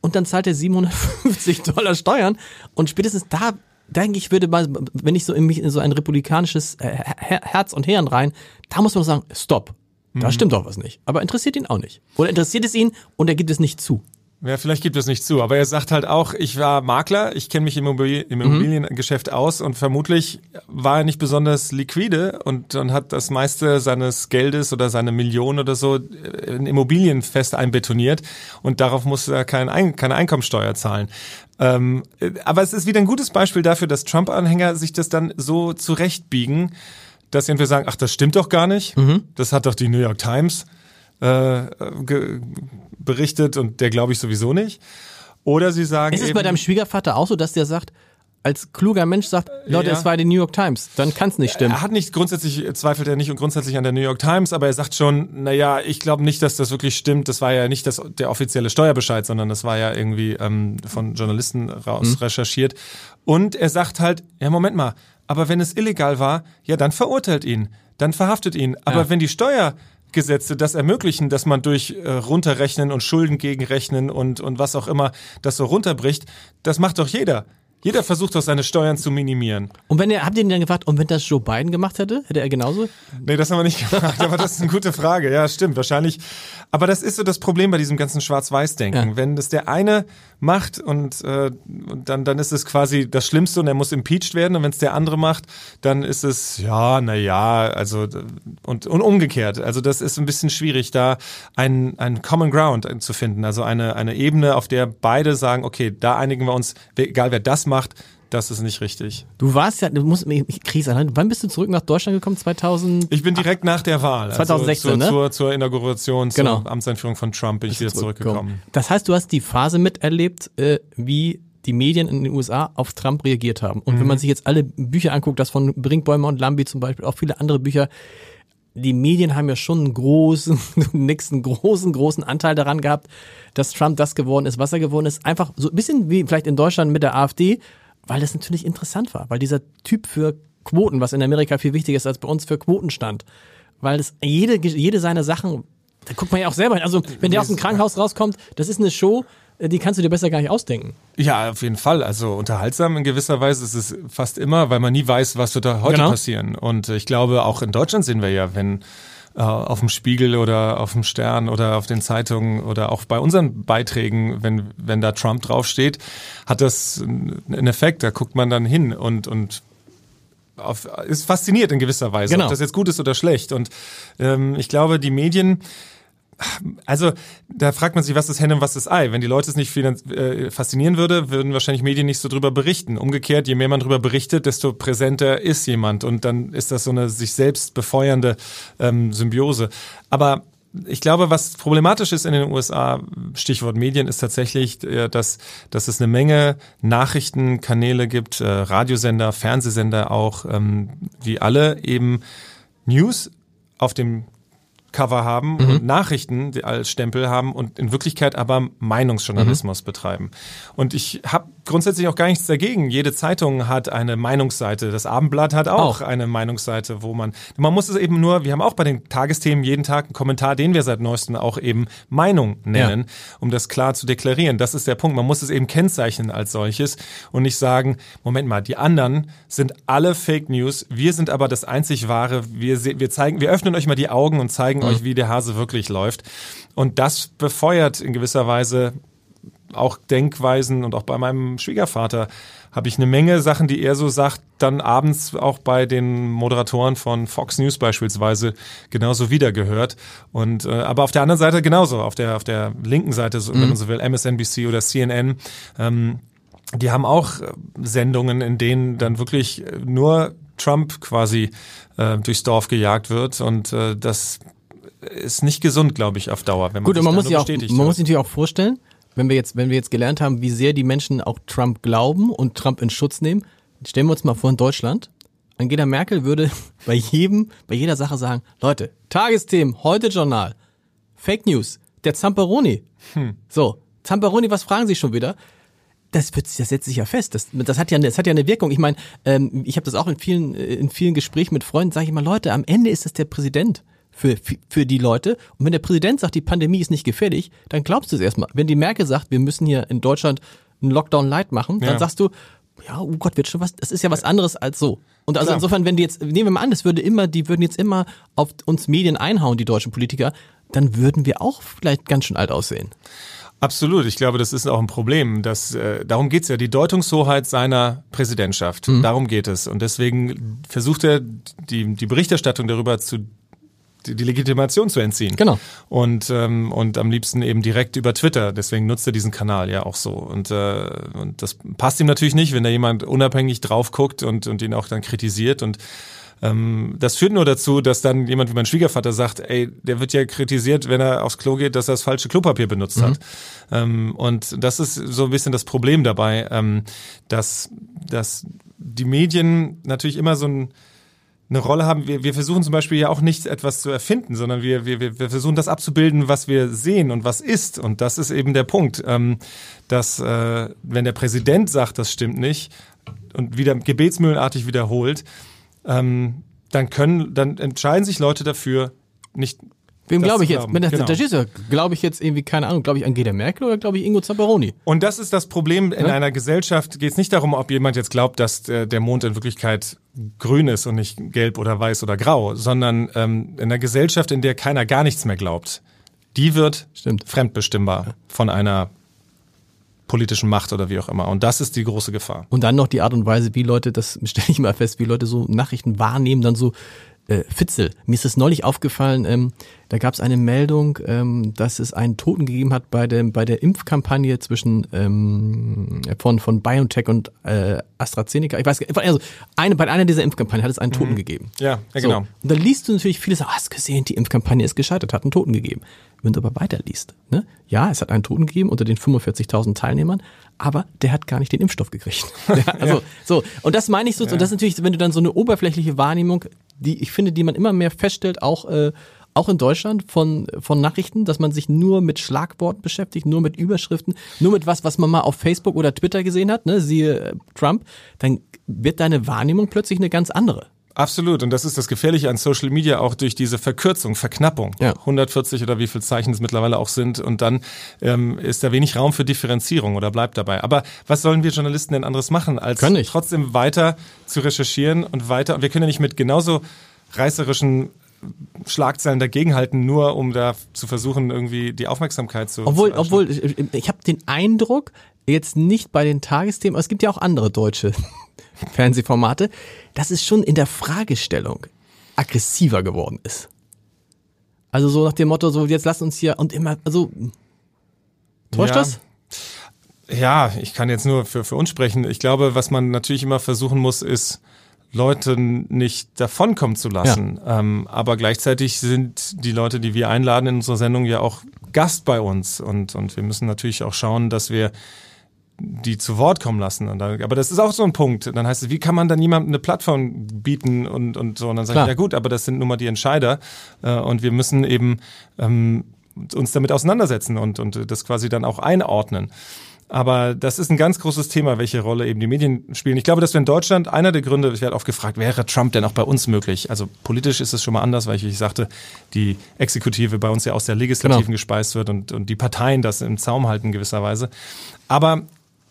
S1: Und dann zahlt er 750 Dollar Steuern. Und spätestens da denke ich, würde mal, wenn ich so in mich in so ein republikanisches äh, Herz und Hirn rein, da muss man sagen, stopp. Da mhm. stimmt doch was nicht. Aber interessiert ihn auch nicht. Oder interessiert es ihn und er gibt es nicht zu.
S2: Ja, vielleicht gibt es nicht zu, aber er sagt halt auch, ich war Makler, ich kenne mich im, Immobilien, im mhm. Immobiliengeschäft aus und vermutlich war er nicht besonders liquide und, und hat das meiste seines Geldes oder seine Millionen oder so in Immobilien fest einbetoniert und darauf muss er kein Ein keine Einkommensteuer zahlen. Ähm, aber es ist wieder ein gutes Beispiel dafür, dass Trump-Anhänger sich das dann so zurechtbiegen, dass sie entweder sagen, ach, das stimmt doch gar nicht, mhm. das hat doch die New York Times äh, berichtet und der glaube ich sowieso nicht. Oder sie sagen.
S1: Ist es bei deinem Schwiegervater auch so, dass der sagt, als kluger Mensch sagt, Leute, ja. es war die New York Times, dann kann es nicht stimmen.
S2: Er hat nicht grundsätzlich, zweifelt er nicht und grundsätzlich an der New York Times, aber er sagt schon, naja, ich glaube nicht, dass das wirklich stimmt. Das war ja nicht das, der offizielle Steuerbescheid, sondern das war ja irgendwie ähm, von Journalisten raus mhm. recherchiert. Und er sagt halt, ja, Moment mal, aber wenn es illegal war, ja, dann verurteilt ihn, dann verhaftet ihn. Aber ja. wenn die Steuer Gesetze das ermöglichen, dass man durch äh, runterrechnen und Schulden gegenrechnen und, und was auch immer das so runterbricht, das macht doch jeder. Jeder versucht doch seine Steuern zu minimieren.
S1: Und wenn er, habt ihr ihn dann gefragt, und wenn das Joe Biden gemacht hätte, hätte er genauso?
S2: Nee, das haben wir nicht *laughs* gefragt, aber das ist eine gute Frage. Ja, stimmt, wahrscheinlich. Aber das ist so das Problem bei diesem ganzen Schwarz-Weiß-Denken. Ja. Wenn das der eine macht und, äh, dann, dann ist es quasi das Schlimmste und er muss impeached werden. Und wenn es der andere macht, dann ist es, ja, na ja, also, und, und umgekehrt. Also das ist ein bisschen schwierig, da einen, einen Common Ground zu finden. Also eine, eine Ebene, auf der beide sagen, okay, da einigen wir uns, egal wer das macht, macht, das ist nicht richtig.
S1: Du warst ja, du musst, ich krieg's an. Wann bist du zurück nach Deutschland gekommen? 2000?
S2: Ich bin direkt nach der Wahl.
S1: 2016,
S2: also
S1: zur,
S2: ne? Zur, zur Inauguration, genau. zur Amtseinführung von Trump bin ich wieder zurückgekommen.
S1: Das heißt, du hast die Phase miterlebt, äh, wie die Medien in den USA auf Trump reagiert haben. Und mhm. wenn man sich jetzt alle Bücher anguckt, das von Brinkbäumer und Lambi zum Beispiel, auch viele andere Bücher, die Medien haben ja schon einen großen, *laughs* nächsten großen, großen Anteil daran gehabt, dass Trump das geworden ist, was er geworden ist. Einfach so ein bisschen wie vielleicht in Deutschland mit der AfD, weil das natürlich interessant war, weil dieser Typ für Quoten, was in Amerika viel wichtiger ist als bei uns für Quoten stand, weil das jede, jede seiner Sachen, da guckt man ja auch selber hin. Also, wenn der aus dem Krankenhaus rauskommt, das ist eine Show, äh, die kannst du dir besser gar nicht ausdenken.
S2: Ja, auf jeden Fall. Also unterhaltsam in gewisser Weise ist es fast immer, weil man nie weiß, was wird da heute genau. passieren. Und ich glaube, auch in Deutschland sehen wir ja, wenn auf dem Spiegel oder auf dem Stern oder auf den Zeitungen oder auch bei unseren Beiträgen, wenn, wenn da Trump draufsteht, hat das einen Effekt. Da guckt man dann hin und, und auf, ist fasziniert in gewisser Weise, genau. ob das jetzt gut ist oder schlecht. Und ähm, ich glaube, die Medien Also da fragt man sich, was ist Henne und was ist Ei. Wenn die Leute es nicht äh, faszinieren würde, würden wahrscheinlich Medien nicht so drüber berichten. Umgekehrt, je mehr man drüber berichtet, desto präsenter ist jemand und dann ist das so eine sich selbst befeuernde ähm, Symbiose. Aber ich glaube, was problematisch ist in den USA, Stichwort Medien, ist tatsächlich, äh, dass, dass es eine Menge Nachrichtenkanäle gibt, äh, Radiosender, Fernsehsender auch, ähm, die alle eben News auf dem Cover haben mhm. und Nachrichten als Stempel haben und in Wirklichkeit aber Meinungsjournalismus mhm. betreiben. Und ich habe grundsätzlich auch gar nichts dagegen. Jede Zeitung hat eine Meinungsseite. Das Abendblatt hat auch, auch, eine Meinungsseite, wo man, man muss es eben nur, wir haben auch bei den Tagesthemen jeden Tag einen Kommentar, den wir seit neuestem auch eben Meinung nennen, ja. um das klar zu deklarieren. Das ist der Punkt. Man muss es eben kennzeichnen als solches und nicht sagen, Moment mal, die anderen sind alle Fake News. Wir sind aber das einzig wahre. Wir, wir zeigen, wir öffnen euch mal die Augen und zeigen mhm. euch, wie der Hase wirklich läuft. Und das befeuert in gewisser Weise auch Denkweisen und auch bei meinem Schwiegervater habe ich eine Menge Sachen, die er so sagt, dann abends auch bei den Moderatoren von Fox News beispielsweise genauso wiedergehört. Und äh, aber auf der anderen Seite genauso, auf der auf der linken Seite, so, mhm. wenn man so will, MSNBC oder CNN. Ähm, die haben auch äh, Sendungen, in denen dann wirklich nur Trump quasi äh, durchs Dorf gejagt wird und äh, das ist nicht gesund, glaube ich, auf Dauer.
S1: Wenn man Gut, und man muss sich auch, man muss sich natürlich auch vorstellen, wenn wir jetzt, wenn wir jetzt gelernt haben, wie sehr die Menschen auch Trump glauben und Trump in Schutz nehmen, stellen wir uns mal vor in Deutschland. Angela Merkel würde *laughs* bei jedem, bei jeder Sache sagen, Leute, Tagesthemen, heute Journal, Fake News, der Zamperoni. Hm. So, Zamperoni, was fragen Sie schon wieder? Das wird, das setzt sich ja fest. Das, das hat ja, das hat ja eine Wirkung. Ich meine, ähm, ich habe das auch in vielen, in vielen Gesprächen mit Freunden. Sage ich immer, Leute, am Ende ist es der Präsident für, für die Leute. Und wenn der Präsident sagt, die Pandemie ist nicht gefährlich, dann glaubst du es erstmal. Wenn die Merkel sagt, wir müssen hier in Deutschland einen Lockdown light machen, dann ja. sagst du, ja, oh Gott, wird schon was, das ist ja was anderes als so. Und also Klar. insofern, wenn die jetzt, nehmen wir mal an, das würde immer, die würden jetzt immer auf uns Medien einhauen, die deutschen Politiker, dann würden wir auch vielleicht ganz schön alt aussehen.
S2: Absolut. Ich glaube, das ist auch ein Problem. Dass, äh, darum geht's ja, die Deutungshoheit seiner Präsidentschaft. Mhm. Darum geht es. Und deswegen versucht er, die, die Berichterstattung darüber zu die, Legitimation zu entziehen.
S1: Genau.
S2: Und, ähm, und am liebsten eben direkt über Twitter. Deswegen nutzt er diesen Kanal ja auch so. Und, äh, und das passt ihm natürlich nicht, wenn da jemand unabhängig drauf guckt und, und ihn auch dann kritisiert. Und ähm, das führt nur dazu, dass dann jemand wie mein Schwiegervater sagt, ey, der wird ja kritisiert, wenn er aufs Klo geht, dass er das falsche Klopapier benutzt mhm. hat. Ähm, und das ist so ein bisschen das Problem dabei, ähm, dass, dass die Medien natürlich immer so ein eine Rolle haben. Wir, wir versuchen zum Beispiel ja auch nicht etwas zu erfinden, sondern wir, wir, wir versuchen das abzubilden, was wir sehen und was ist. Und das ist eben der Punkt, ähm, dass äh, wenn der Präsident sagt, das stimmt nicht und wieder gebetsmühlenartig wiederholt, ähm, dann können, dann entscheiden sich Leute dafür, nicht
S1: Wem glaube ich jetzt? Wenn das genau. der glaube ich jetzt irgendwie, keine Ahnung, glaube ich Angela Merkel oder glaube ich Ingo Zamperoni?
S2: Und das ist das Problem in ja? einer Gesellschaft. Geht es nicht darum, ob jemand jetzt glaubt, dass der Mond in Wirklichkeit grün ist und nicht gelb oder weiß oder grau, sondern ähm, in einer Gesellschaft, in der keiner gar nichts mehr glaubt, die wird Stimmt. fremdbestimmbar von einer politischen Macht oder wie auch immer. Und das ist die große Gefahr.
S1: Und dann noch die Art und Weise, wie Leute, das *laughs* stelle ich mal fest, wie Leute so Nachrichten wahrnehmen, dann so äh, Fitzel. Mir ist es neulich aufgefallen, ähm, da gab es eine Meldung, ähm, dass es einen Toten gegeben hat bei, dem, bei der Impfkampagne zwischen ähm, von, von BioNTech und äh, AstraZeneca. Ich weiß also eine, bei einer dieser Impfkampagnen hat es einen Toten mhm. gegeben.
S2: Ja, ja genau.
S1: So. Und da liest du natürlich vieles, ah, hast gesehen, die Impfkampagne ist gescheitert, hat einen Toten gegeben. Wenn du aber weiterliest, ne? ja, es hat einen Toten gegeben unter den 45.000 Teilnehmern, aber der hat gar nicht den Impfstoff gekriegt. *laughs* ja, also, *laughs* ja. so. Und das meine ich so, ja. und das ist natürlich, wenn du dann so eine oberflächliche Wahrnehmung, die ich finde, die man immer mehr feststellt, auch, äh, auch in Deutschland von, von Nachrichten, dass man sich nur mit Schlagworten beschäftigt, nur mit Überschriften, nur mit was, was man mal auf Facebook oder Twitter gesehen hat, ne, siehe äh, Trump, dann wird deine Wahrnehmung plötzlich eine ganz andere.
S2: Absolut. Und das ist das Gefährliche an Social Media auch durch diese Verkürzung, Verknappung. Ja. 140 oder wie viel Zeichen es mittlerweile auch sind. Und dann ähm, ist da wenig Raum für Differenzierung oder bleibt dabei. Aber was sollen wir Journalisten denn anderes machen, als trotzdem weiter zu recherchieren und weiter? Und wir können ja nicht mit genauso reißerischen Schlagzeilen dagegenhalten, nur um da zu versuchen, irgendwie die Aufmerksamkeit zu.
S1: Obwohl, zu obwohl ich, ich habe den Eindruck, jetzt nicht bei den Tagesthemen, aber es gibt ja auch andere deutsche Fernsehformate, dass es schon in der Fragestellung aggressiver geworden ist. Also so nach dem Motto, so jetzt lasst uns hier und immer, also täuscht
S2: Ja.
S1: das?
S2: Ja, ich kann jetzt nur für, für uns sprechen. Ich glaube, was man natürlich immer versuchen muss, ist, Leute nicht davonkommen zu lassen. Ähm, aber gleichzeitig sind die Leute, die wir einladen in unserer Sendung, ja auch Gast bei uns. Und, und wir müssen natürlich auch schauen, dass wir die zu Wort kommen lassen. Dann, aber das ist auch so ein Punkt. Dann heißt es, wie kann man dann jemandem eine Plattform bieten und, und so. Und dann sage ich, ja gut, aber das sind nun mal die Entscheider. Äh, und wir müssen eben ähm, uns damit auseinandersetzen und, und das quasi dann auch einordnen. Aber das ist ein ganz großes Thema, welche Rolle eben die Medien spielen. Ich glaube, dass wir in Deutschland, einer der Gründe, ich werde oft gefragt, wäre Trump denn auch bei uns möglich? Also politisch ist es schon mal anders, weil ich, ich sagte, die Exekutive bei uns ja aus der Legislativen
S1: Genau.
S2: gespeist wird und, und die Parteien das im Zaum halten in gewisser Weise. Aber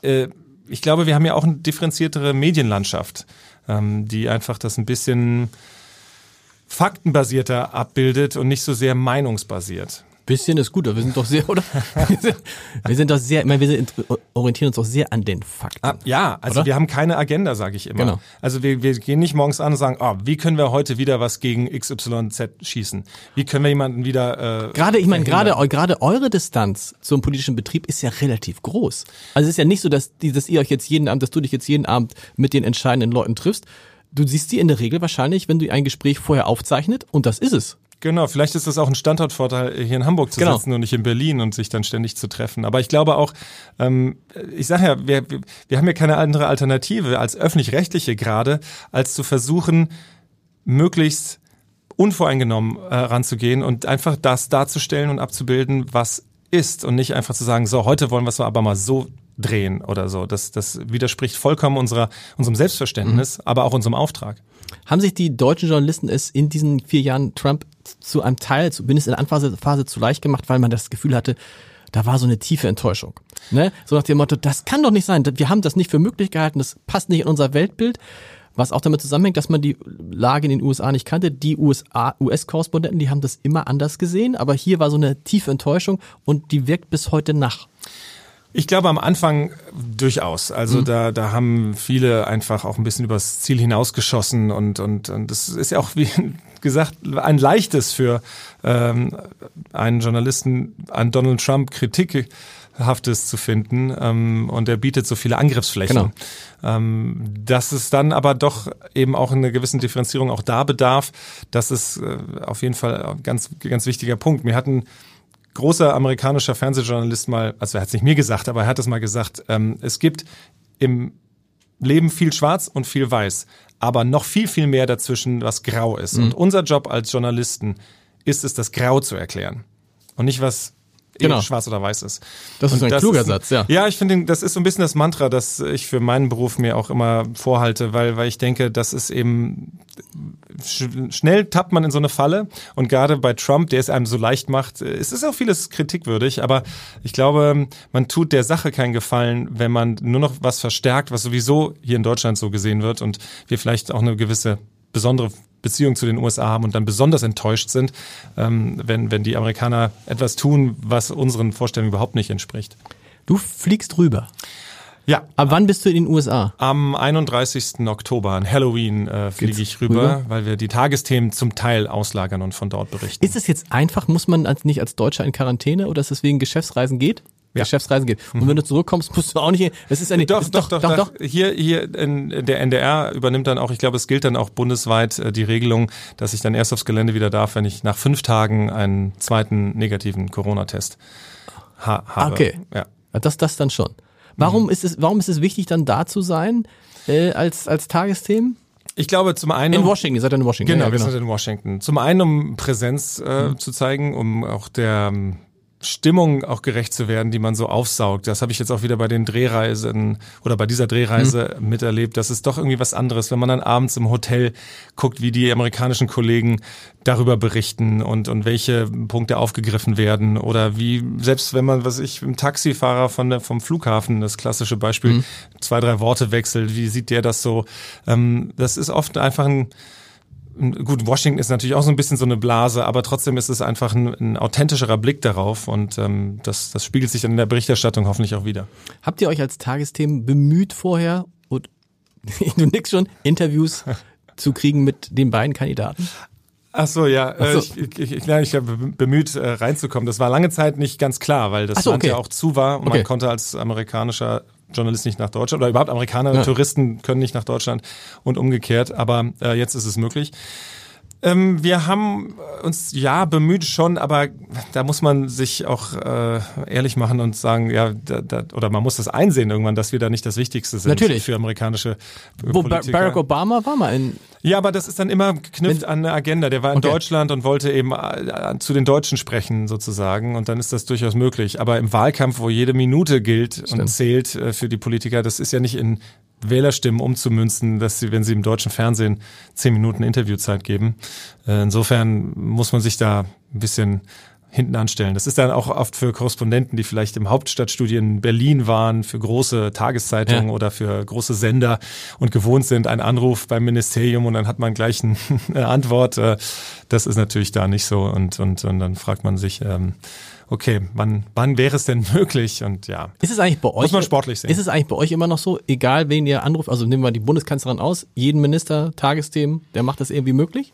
S2: äh, ich glaube, wir haben ja auch eine differenziertere Medienlandschaft, ähm, die einfach das ein bisschen faktenbasierter abbildet und nicht so sehr meinungsbasiert.
S1: Bisschen ist gut, aber wir sind doch sehr, *laughs* oder? Wir sind, wir sind doch sehr, ich meine, wir sind, orientieren uns doch sehr an den Fakten.
S2: Ah, ja, also
S1: Oder?
S2: wir haben keine Agenda, sage ich immer.
S1: Genau.
S2: Also wir, wir gehen nicht morgens an und sagen, oh, wie können wir heute wieder was gegen XYZ schießen? Wie können wir jemanden wieder äh,
S1: Gerade, ich meine, gerade, gerade eure Distanz zum politischen Betrieb ist ja relativ groß. Also es ist ja nicht so, dass, die, dass ihr euch jetzt jeden Abend, dass du dich jetzt jeden Abend mit den entscheidenden Leuten triffst. Du siehst die in der Regel wahrscheinlich, wenn du ein Gespräch vorher aufzeichnet und das ist es.
S2: Genau, vielleicht ist das auch ein Standortvorteil, hier in Hamburg zu
S1: Genau.
S2: sitzen und nicht in Berlin und sich dann ständig zu treffen. Aber ich glaube auch, ähm, ich sage ja, wir, wir- haben ja keine andere Alternative als öffentlich-rechtliche gerade, als zu versuchen, möglichst unvoreingenommen äh, ranzugehen und einfach das darzustellen und abzubilden, was ist und nicht einfach zu sagen, so, heute wollen wir es aber mal so drehen oder so. Das, das widerspricht vollkommen unserer, unserem Selbstverständnis, aber auch unserem Auftrag.
S1: Haben sich die deutschen Journalisten es in diesen vier Jahren Trump zu einem Teil, zumindest in der Anphase Phase zu leicht gemacht, weil man das Gefühl hatte, da war so eine tiefe Enttäuschung. Ne? So nach dem Motto, das kann doch nicht sein. Wir haben das nicht für möglich gehalten, das passt nicht in unser Weltbild. Was auch damit zusammenhängt, dass man die Lage in den USA nicht kannte. Die USA, US-Korrespondenten, die haben das immer anders gesehen, aber hier war so eine tiefe Enttäuschung und die wirkt bis heute nach.
S2: Ich glaube am Anfang durchaus. Also
S1: Mhm.
S2: da, da haben viele einfach auch ein bisschen übers Ziel hinausgeschossen und, und, und das ist ja auch, wie gesagt, ein leichtes für ähm, einen Journalisten an Donald Trump Kritikhaftes zu finden ähm, und er bietet so viele Angriffsflächen.
S1: Genau.
S2: Ähm, dass es dann aber doch eben auch eine gewissen Differenzierung auch da bedarf, das ist äh, auf jeden Fall ein ganz, ganz wichtiger Punkt. Wir hatten großer amerikanischer Fernsehjournalist mal, also er hat es nicht mir gesagt, aber er hat es mal gesagt, ähm, es gibt im Leben viel schwarz und viel weiß, aber noch viel, viel mehr dazwischen, was grau ist.
S1: Mhm.
S2: Und unser Job als Journalisten ist es, das Grau zu erklären. Und nicht, was
S1: Genau.
S2: schwarz oder weiß ist.
S1: Das ist ein kluger Satz, ja.
S2: Ja, ich finde, das ist so ein bisschen das Mantra, das ich für meinen Beruf mir auch immer vorhalte, weil, weil ich denke, das ist eben sch schnell tappt man in so eine Falle und gerade bei Trump, der es einem so leicht macht, es ist auch vieles kritikwürdig, aber ich glaube, man tut der Sache keinen Gefallen, wenn man nur noch was verstärkt, was sowieso hier in Deutschland so gesehen wird und wir vielleicht auch eine gewisse besondere Beziehung zu den USA haben und dann besonders enttäuscht sind, ähm, wenn, wenn die Amerikaner etwas tun, was unseren Vorstellungen überhaupt nicht entspricht.
S1: Du fliegst rüber.
S2: Ja,
S1: Ab wann bist du in den USA?
S2: am 31. Oktober, an Halloween, äh, fliege ich rüber,
S1: rüber?
S2: weil wir die Tagesthemen zum Teil auslagern und von dort berichten.
S1: Ist es jetzt einfach, muss man als, nicht als Deutscher in Quarantäne oder ist es wegen Geschäftsreisen geht?
S2: Ja. Mhm.
S1: Geschäftsreisen geht. Und wenn du zurückkommst, musst du auch nicht, es ist eine,
S2: Doch,
S1: ist
S2: doch, doch,
S1: doch,
S2: doch, Hier, hier in der NDR übernimmt dann auch, ich glaube, es gilt dann auch bundesweit äh, die Regelung, dass ich dann erst aufs Gelände wieder darf, wenn ich nach fünf Tagen einen zweiten negativen Corona-Test ha habe.
S1: Okay.
S2: Ja.
S1: Das, das dann schon.
S2: Mhm.
S1: Warum ist es, warum ist es wichtig, dann da zu sein, äh, als, als Tagesthemen?
S2: Ich glaube, zum einen.
S1: In Washington, ihr seid in Washington.
S2: Genau,
S1: ja,
S2: wir sind in Washington. Zum einen, um Präsenz äh, zu zeigen, um auch der ähm, Stimmung auch gerecht zu werden, die man so aufsaugt. Das habe ich jetzt auch wieder bei den Drehreisen oder bei dieser Drehreise miterlebt. Das ist doch irgendwie was anderes, wenn man dann abends im Hotel guckt, wie die amerikanischen Kollegen darüber berichten und, und welche Punkte aufgegriffen werden oder wie, selbst wenn man, was ich, im Taxifahrer von der, vom Flughafen, das klassische Beispiel, zwei, drei Worte wechselt, wie sieht der das so? Ähm, das ist oft einfach ein, Gut, Washington ist natürlich auch so ein bisschen so eine Blase, aber trotzdem ist es einfach ein, ein authentischerer Blick darauf und ähm, das, das spiegelt sich dann in der Berichterstattung hoffentlich auch wieder.
S1: Habt ihr euch als Tagesthemen bemüht vorher und *laughs* du nix schon Interviews zu kriegen mit den beiden Kandidaten?
S2: Ach so, ja. Äh, so. Ich, ich, ich, ich habe bemüht, äh, reinzukommen. Das war lange Zeit nicht ganz klar, weil das so, Land okay. ja auch zu war und okay. man konnte als amerikanischer Journalist nicht nach Deutschland oder überhaupt Amerikaner, ja. Touristen können nicht nach Deutschland und umgekehrt. Aber äh, jetzt ist es möglich. Ähm, wir haben uns ja bemüht schon, aber da muss man sich auch äh, ehrlich machen und sagen, ja, da, da, oder man muss das einsehen irgendwann, dass wir da nicht das Wichtigste sind
S1: Natürlich.
S2: für amerikanische
S1: Wo Politiker. Barack Obama war mal in.
S2: Ja, aber das ist dann immer geknüpft an eine Agenda. Der war in okay. Deutschland und wollte eben äh, zu den Deutschen sprechen sozusagen und dann ist das durchaus möglich. Aber im Wahlkampf, wo jede Minute gilt Stimmt. und zählt äh, für die Politiker, das ist ja nicht in Wählerstimmen umzumünzen, dass sie, wenn sie im deutschen Fernsehen zehn Minuten Interviewzeit geben. Äh, insofern muss man sich da ein bisschen hinten anstellen. Das ist dann auch oft für Korrespondenten, die vielleicht im Hauptstadtstudio in Berlin waren, für große Tageszeitungen ja. oder für große Sender und gewohnt sind, ein Anruf beim Ministerium und dann hat man gleich *laughs* eine Antwort. Äh, das ist natürlich da nicht so und, und, und dann fragt man sich, ähm, okay, wann, wann wäre es denn *laughs* möglich? Und ja.
S1: Ist es eigentlich bei euch?
S2: Muss man sportlich sehen.
S1: Ist es eigentlich bei euch immer noch so, egal wen ihr anruft, also nehmen wir die Bundeskanzlerin aus, jeden Minister, Tagesthemen, der macht das irgendwie möglich?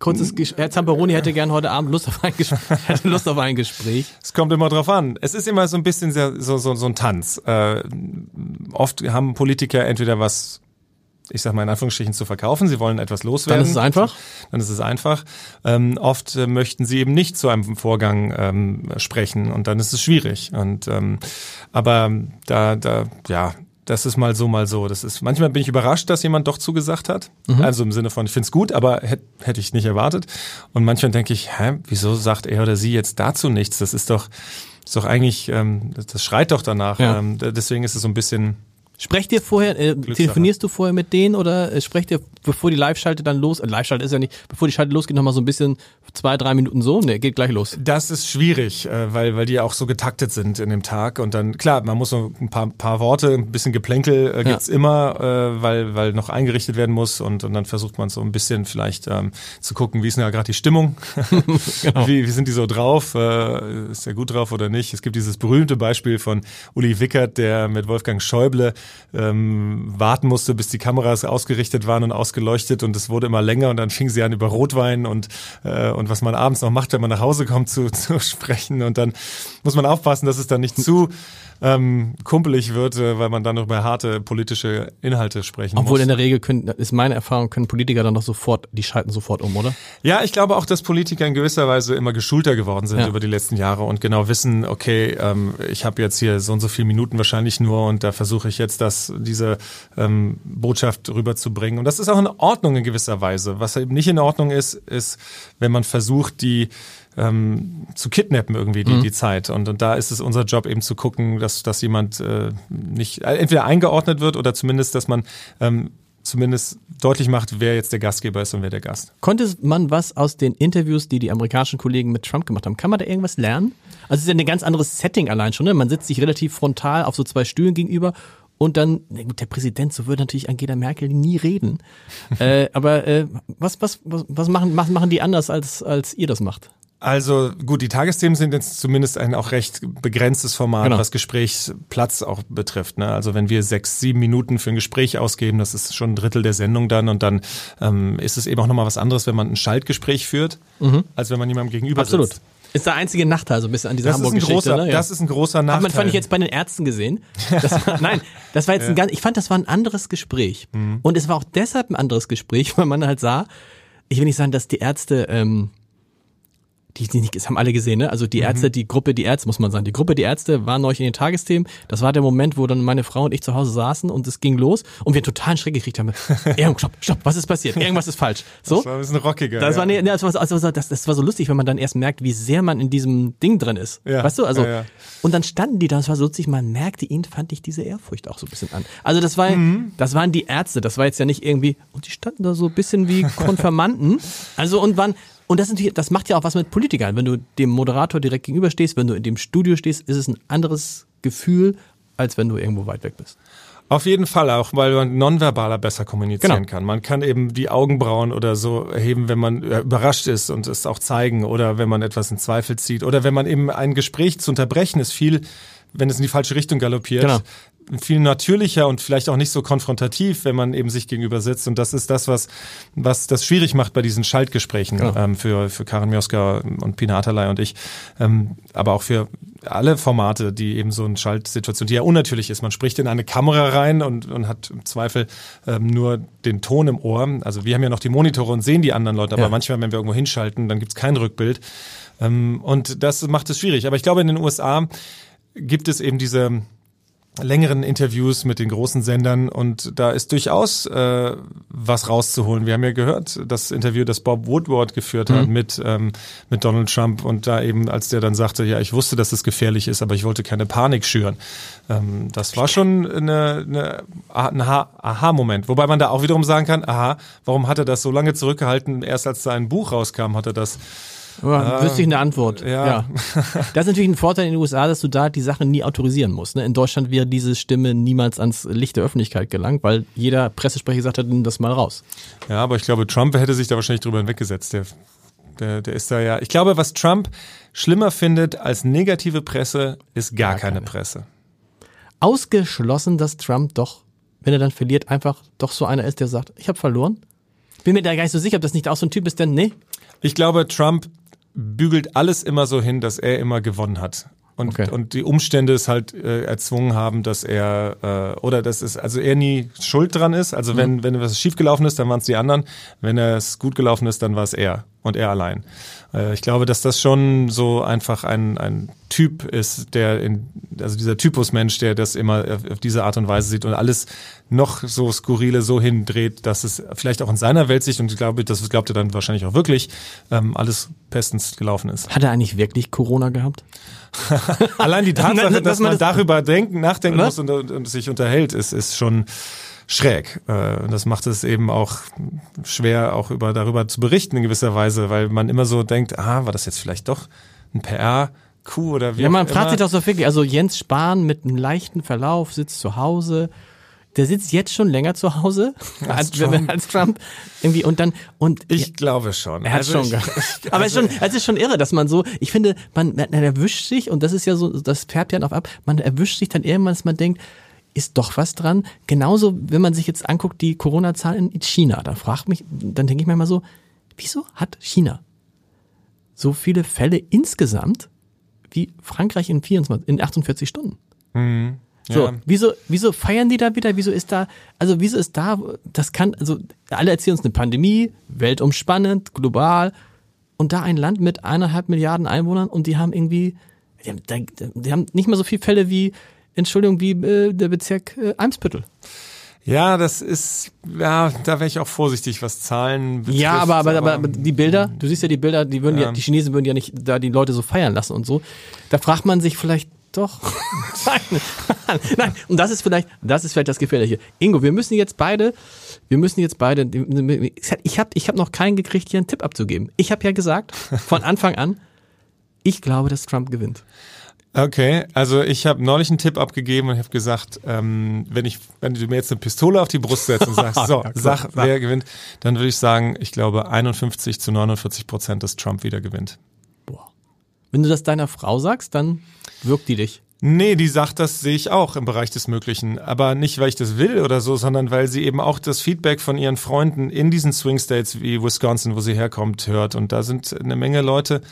S1: Kurzes Gespräch. Herr Zamperoni hätte gern heute Abend Lust auf ein Gespräch. *laughs* hätte *laughs* Lust auf ein Gespräch.
S2: Es kommt immer drauf an. Es ist immer so ein bisschen so, so, so ein Tanz. Äh, oft haben Politiker entweder was ich sag mal in Anführungsstrichen zu verkaufen. Sie wollen etwas loswerden.
S1: Dann ist es einfach.
S2: Dann ist es einfach. Ähm, oft äh, möchten sie eben nicht zu einem Vorgang ähm, sprechen und dann ist es schwierig. Und ähm, aber da, da, ja, das ist mal so, mal so. Das ist manchmal bin ich überrascht, dass jemand doch zugesagt hat. Mhm. Also im Sinne von, ich find's gut, aber hätte hätt ich nicht erwartet. Und manchmal denke ich, hä, wieso sagt er oder sie jetzt dazu nichts? Das ist doch, ist doch eigentlich, ähm, das, das schreit doch danach. Ja. Ähm, deswegen ist es so ein bisschen
S1: Sprecht ihr vorher, äh, telefonierst du vorher mit denen oder äh, sprecht ihr, bevor die Live-Schalte dann los, äh, Live-Schalte ist ja nicht, bevor die Schalte losgeht, nochmal so ein bisschen zwei, drei Minuten so? Ne, geht gleich los.
S2: Das ist schwierig, äh, weil, weil die auch so getaktet sind in dem Tag und dann, klar, man muss so ein paar, paar Worte, ein bisschen Geplänkel äh, gibt's ja. immer, äh, weil, weil noch eingerichtet werden muss und, und dann versucht man so ein bisschen vielleicht ähm, zu gucken, wie ist denn da gerade die Stimmung? *laughs* *laughs* genau. wie, wie sind die so drauf? Äh, ist der gut drauf oder nicht? Es gibt dieses berühmte Beispiel von Uli Wickert, der mit Wolfgang Schäuble ähm, warten musste, bis die Kameras ausgerichtet waren und ausgeleuchtet und es wurde immer länger und dann fing sie an über Rotwein und äh, und was man abends noch macht, wenn man nach Hause kommt zu, *laughs* zu sprechen. Und dann muss man aufpassen, dass es dann nicht zu ähm, kumpelig wird, äh, weil man dann noch über harte politische Inhalte sprechen
S1: Obwohl
S2: muss.
S1: in der Regel können, ist meine Erfahrung, können Politiker dann doch sofort, die schalten sofort um, oder?
S2: Ja, ich glaube auch, dass Politiker in gewisser Weise immer geschulter geworden sind ja. über die letzten Jahre und genau wissen, okay, ähm, ich habe jetzt hier so und so viele Minuten wahrscheinlich nur und da versuche ich jetzt, das, diese ähm, Botschaft rüberzubringen. Und das ist auch in Ordnung in gewisser Weise. Was eben nicht in Ordnung ist, ist, wenn man versucht, die ähm, zu kidnappen irgendwie die, mhm. die Zeit. Und, und da ist es unser Job eben zu gucken, dass, dass jemand äh, nicht äh, entweder eingeordnet wird oder zumindest, dass man ähm, zumindest deutlich macht, wer jetzt der Gastgeber ist und wer der Gast.
S1: Konnte man was aus den Interviews, die die amerikanischen Kollegen mit Trump gemacht haben, kann man da irgendwas lernen? Also es ist ja ein ganz anderes Setting allein schon. Ne? Man sitzt sich relativ frontal auf so zwei Stühlen gegenüber und dann, gut, der Präsident, so würde natürlich Angela Merkel nie reden. *laughs* äh, aber äh, was, was, was, was machen, machen die anders, als, als ihr das macht?
S2: Also gut, die Tagesthemen sind jetzt zumindest ein auch recht begrenztes Format, genau. was Gesprächsplatz auch betrifft. Ne? Also wenn wir sechs, sieben Minuten für ein Gespräch ausgeben, das ist schon ein Drittel der Sendung dann und dann ähm, ist es eben auch nochmal was anderes, wenn man ein Schaltgespräch führt, mhm. als wenn man jemandem gegenüber
S1: Absolut.
S2: sitzt.
S1: Ist der einzige Nachteil so ein bisschen an dieser Hamburg-Geschichte.
S2: Ne? Ja. Das ist ein großer Nachteil.
S1: Hat man fand ich jetzt bei den Ärzten gesehen. Das war, *laughs* nein, das war jetzt ja. ein ganz, ich fand, das war ein anderes Gespräch. Mhm. Und es war auch deshalb ein anderes Gespräch, *laughs* weil man halt sah, ich will nicht sagen, dass die Ärzte ähm, die, die das haben alle gesehen, ne? Also die Ärzte, mhm. die Gruppe, die Ärzte, muss man sagen. Die Gruppe, die Ärzte waren neulich in den Tagesthemen. Das war der Moment, wo dann meine Frau und ich zu Hause saßen und es ging los und wir totalen Schreck gekriegt haben. *laughs* stopp, stopp, was ist passiert? Irgendwas ist falsch. So?
S2: Das war ein bisschen rockiger.
S1: Das, ja. war, nee, das, war, also, das, das war so lustig, wenn man dann erst merkt, wie sehr man in diesem Ding drin ist. Ja. Weißt du? Also, ja, ja. und dann standen die da, das war so lustig, man merkte ihnen, fand ich diese Ehrfurcht auch so ein bisschen an. Also das war, mhm. das waren die Ärzte, das war jetzt ja nicht irgendwie, und die standen da so ein bisschen wie *laughs* Konfirmanden. Also und waren, und das, ist das macht ja auch was mit Politikern. Wenn du dem Moderator direkt gegenüberstehst, wenn du in dem Studio stehst, ist es ein anderes Gefühl, als wenn du irgendwo weit weg bist.
S2: Auf jeden Fall auch, weil man nonverbaler besser kommunizieren genau. kann. Man kann eben die Augenbrauen oder so erheben, wenn man überrascht ist und es auch zeigen oder wenn man etwas in Zweifel zieht oder wenn man eben ein Gespräch zu unterbrechen ist viel wenn es in die falsche Richtung galoppiert.
S1: Genau
S2: viel natürlicher und vielleicht auch nicht so konfrontativ, wenn man eben sich gegenüber sitzt. Und das ist das, was, was das schwierig macht bei diesen Schaltgesprächen
S1: Genau.
S2: ähm, für, für Karin Mioska und Pina Atalay und ich. Ähm, aber auch für alle Formate, die eben so eine Schaltsituation, die ja unnatürlich ist. Man spricht in eine Kamera rein und, und hat im Zweifel ähm, nur den Ton im Ohr. Also wir haben ja noch die Monitore und sehen die anderen Leute, aber
S1: Ja.
S2: manchmal, wenn wir irgendwo hinschalten, dann gibt's kein Rückbild. Ähm, und das macht es schwierig. Aber ich glaube, in den USA gibt es eben diese längeren Interviews mit den großen Sendern und da ist durchaus äh, was rauszuholen. Wir haben ja gehört, das Interview, das Bob Woodward geführt hat mit mit mit Donald Trump und da eben, als der dann sagte, ja, ich wusste, dass es gefährlich ist, aber ich wollte keine Panik schüren. Ähm, das war schon eine, eine, ein Aha- Aha-Moment, wobei man da auch wiederum sagen kann, aha, warum hat er das so lange zurückgehalten? Erst als sein Buch rauskam, hat er das
S1: Ja, wüsste ich eine Antwort.
S2: ja. *laughs*
S1: Das ist natürlich ein Vorteil in den USA, dass du da die Sache nie autorisieren musst. ne? In Deutschland wäre diese Stimme niemals ans Licht der Öffentlichkeit gelangt, weil jeder Pressesprecher gesagt hat, nimm das mal raus.
S2: Ja, aber ich glaube, Trump hätte sich da wahrscheinlich drüber hinweggesetzt. Der, der, der ist da ja. Ich glaube, was Trump schlimmer findet als negative Presse, ist gar, keine,
S1: keine.
S2: Presse.
S1: Ausgeschlossen, dass Trump doch, wenn er dann verliert, einfach doch so einer ist, der sagt, ich habe verloren. Bin mir da gar nicht so sicher, ob das nicht auch so ein Typ ist, denn nee.
S2: Ich glaube, Trump bügelt alles immer so hin, dass er immer gewonnen hat. Und,
S1: Okay.
S2: und die Umstände es halt äh, erzwungen haben, dass er äh, oder dass es also er nie schuld dran ist. Also wenn wenn was schiefgelaufen ist, dann waren es die anderen. Wenn es gut gelaufen ist, dann war es er und er allein. Äh, ich glaube, dass das schon so einfach ein ein Typ ist, der in also dieser Typus Mensch, der das immer auf, diese Art und Weise sieht und alles noch so skurrile so hindreht, dass es vielleicht auch in seiner Weltsicht und ich glaube, das glaubt er dann wahrscheinlich auch wirklich, ähm, alles bestens gelaufen ist.
S1: Hat er eigentlich wirklich Corona gehabt? *laughs*
S2: Allein die *laughs* Tatsache,
S1: Dass man
S2: darüber denken, nachdenken
S1: Oder?
S2: muss und, und, und sich unterhält, ist, ist schon schräg. Äh, und das macht es eben auch schwer, auch über, darüber zu berichten in gewisser Weise, weil man immer so denkt, ah, war das jetzt vielleicht doch ein PR-Coup oder wie
S1: Ja, man fragt sich doch so wirklich, also Jens Spahn mit einem leichten Verlauf sitzt zu Hause. Der sitzt jetzt schon länger zu Hause *laughs* als, *laughs*
S2: Trump.
S1: als Trump. Irgendwie und dann und
S2: Ich glaube schon.
S1: Er hat
S2: Also
S1: schon
S2: ich- *laughs* ich-
S1: Aber es ist
S2: also-
S1: schon, es ist schon irre, dass man so, ich finde, man, man erwischt sich, und das ist ja so, das färbt ja noch ab, man erwischt sich dann irgendwann, dass man denkt, ist doch was dran. Genauso, wenn man sich jetzt anguckt, die Corona-Zahlen in China, da fragt mich, dann denke ich mir mal so, wieso hat China so viele Fälle insgesamt wie Frankreich in 24, in 48 Stunden? So,
S2: Ja.
S1: wieso, wieso feiern die da wieder? Wieso ist da, also wieso ist da, das kann, also alle erzählen uns eine Pandemie, weltumspannend, global und da ein Land mit eineinhalb Milliarden Einwohnern und die haben irgendwie, die haben, die haben nicht mal so viele Fälle wie, Entschuldigung, wie äh, der Bezirk äh, Eimsbüttel.
S2: Ja, das ist, ja, da wäre ich auch vorsichtig, was Zahlen betrifft.
S1: Ja, aber, aber, aber, aber die Bilder, du siehst ja die Bilder, die würden ja.
S2: Ja.
S1: die Chinesen würden ja nicht da die Leute so feiern lassen und so. Da fragt man sich vielleicht doch. *laughs* *laughs* nein, nein, und das ist vielleicht, das ist vielleicht das Gefährliche. Ingo, wir müssen jetzt beide, wir müssen jetzt beide, ich habe ich hab noch keinen gekriegt, hier einen Tipp abzugeben. Ich habe ja gesagt, von Anfang an, ich glaube, dass Trump gewinnt.
S2: Okay, also ich habe neulich einen Tipp abgegeben und habe gesagt, ähm, wenn ich, wenn du mir jetzt eine Pistole auf die Brust setzt und sagst, *laughs* so,
S1: Ja, klar,
S2: sag,
S1: sag.
S2: wer gewinnt, dann würde ich sagen, ich glaube 51 zu 49 Prozent, dass Trump wieder gewinnt.
S1: Boah. Wenn du das deiner Frau sagst, dann wirkt die dich.
S2: Nee, die sagt, das sehe ich auch im Bereich des Möglichen. Aber nicht, weil ich das will oder so, sondern weil sie eben auch das Feedback von ihren Freunden in diesen Swing States wie Wisconsin, wo sie herkommt, hört. Und da sind eine Menge Leute,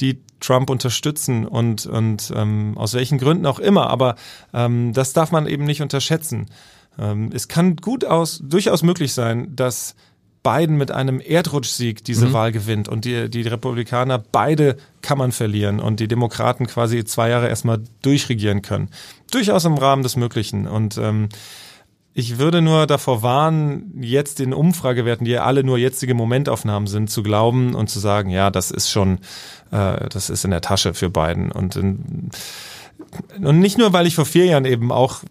S2: die Trump unterstützen und, und ähm, aus welchen Gründen auch immer. Aber ähm, das darf man eben nicht unterschätzen. Ähm, es kann gut aus, durchaus möglich sein, dass Biden mit einem Erdrutschsieg diese Wahl gewinnt und die, die Republikaner beide Kammern verlieren und die Demokraten quasi zwei Jahre erstmal durchregieren können. Durchaus im Rahmen des Möglichen. Und ähm, ich würde nur davor warnen, jetzt den Umfragewerten, die ja alle nur jetzige Momentaufnahmen sind, zu glauben und zu sagen, ja, das ist schon, äh, das ist in der Tasche für Biden. Und, und nicht nur, weil ich vor vier Jahren eben auch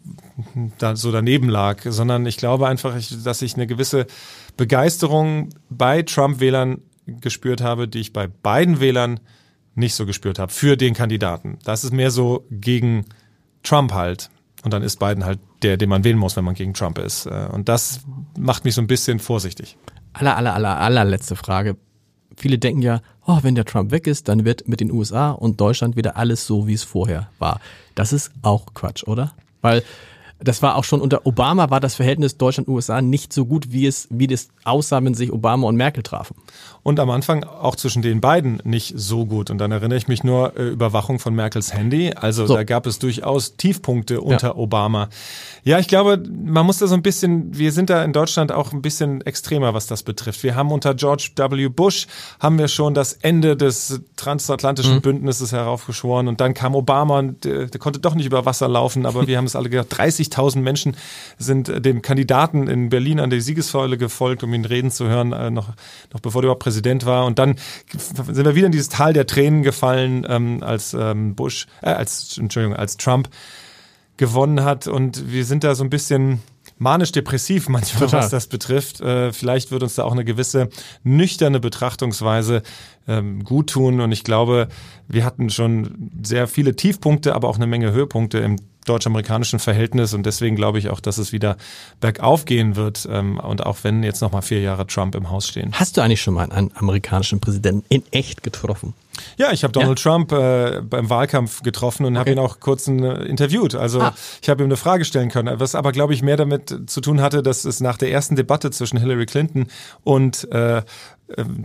S2: da so daneben lag, sondern ich glaube einfach, dass ich eine gewisse Begeisterung bei Trump-Wählern gespürt habe, die ich bei beiden Wählern nicht so gespürt habe für den Kandidaten. Das ist mehr so gegen Trump halt. Und dann ist Biden halt der, den man wählen muss, wenn man gegen Trump ist. Äh, Und das macht mich so ein bisschen vorsichtig.
S1: Aller, aller, aller, allerletzte Frage. viele denken ja, oh, wenn der Trump weg ist, dann wird mit den USA und Deutschland wieder alles so, wie es vorher war. Das ist auch Quatsch, oder? Weil das war auch schon unter Obama war das Verhältnis Deutschland-USA nicht so gut, wie es, wie das aussah, wenn sich Obama und Merkel trafen.
S2: Und am Anfang auch zwischen den beiden nicht so gut. Und dann erinnere ich mich nur äh, Überwachung von Merkels Handy. Also so. da gab es durchaus Tiefpunkte unter ja. Obama. Ja, ich glaube, man muss da so ein bisschen, wir sind da in Deutschland auch ein bisschen extremer, was das betrifft. Wir haben unter George W. Bush haben wir schon das Ende des transatlantischen mhm. Bündnisses heraufgeschworen und dann kam Obama und der, der, konnte doch nicht über Wasser laufen, aber wir haben es alle gedacht, 30.000 Menschen sind dem Kandidaten in Berlin an die Siegessäule gefolgt, um ihn reden zu hören, äh, noch, noch bevor der überhaupt Präsident war. Und dann sind wir wieder in dieses Tal der Tränen gefallen, ähm, als ähm, Bush, äh, als, Entschuldigung, als Trump gewonnen hat. Und wir sind da so ein bisschen manisch-depressiv *laughs* manchmal, Total. was das betrifft. Äh, vielleicht wird uns da auch eine gewisse nüchterne Betrachtungsweise ähm, gut tun. Und ich glaube, wir hatten schon sehr viele Tiefpunkte, aber auch eine Menge Höhepunkte im deutsch-amerikanischen Verhältnis und deswegen glaube ich auch, dass es wieder bergauf gehen wird ähm, und auch wenn jetzt noch mal vier Jahre Trump im Haus stehen.
S1: Hast du eigentlich schon mal einen amerikanischen Präsidenten in echt getroffen?
S2: Ja, ich habe Donald ja. Trump äh, beim Wahlkampf getroffen und okay. habe ihn auch kurz äh, interviewt. Also ah. ich habe ihm eine Frage stellen können, was aber glaube ich mehr damit zu tun hatte, dass es nach der ersten Debatte zwischen Hillary Clinton und äh,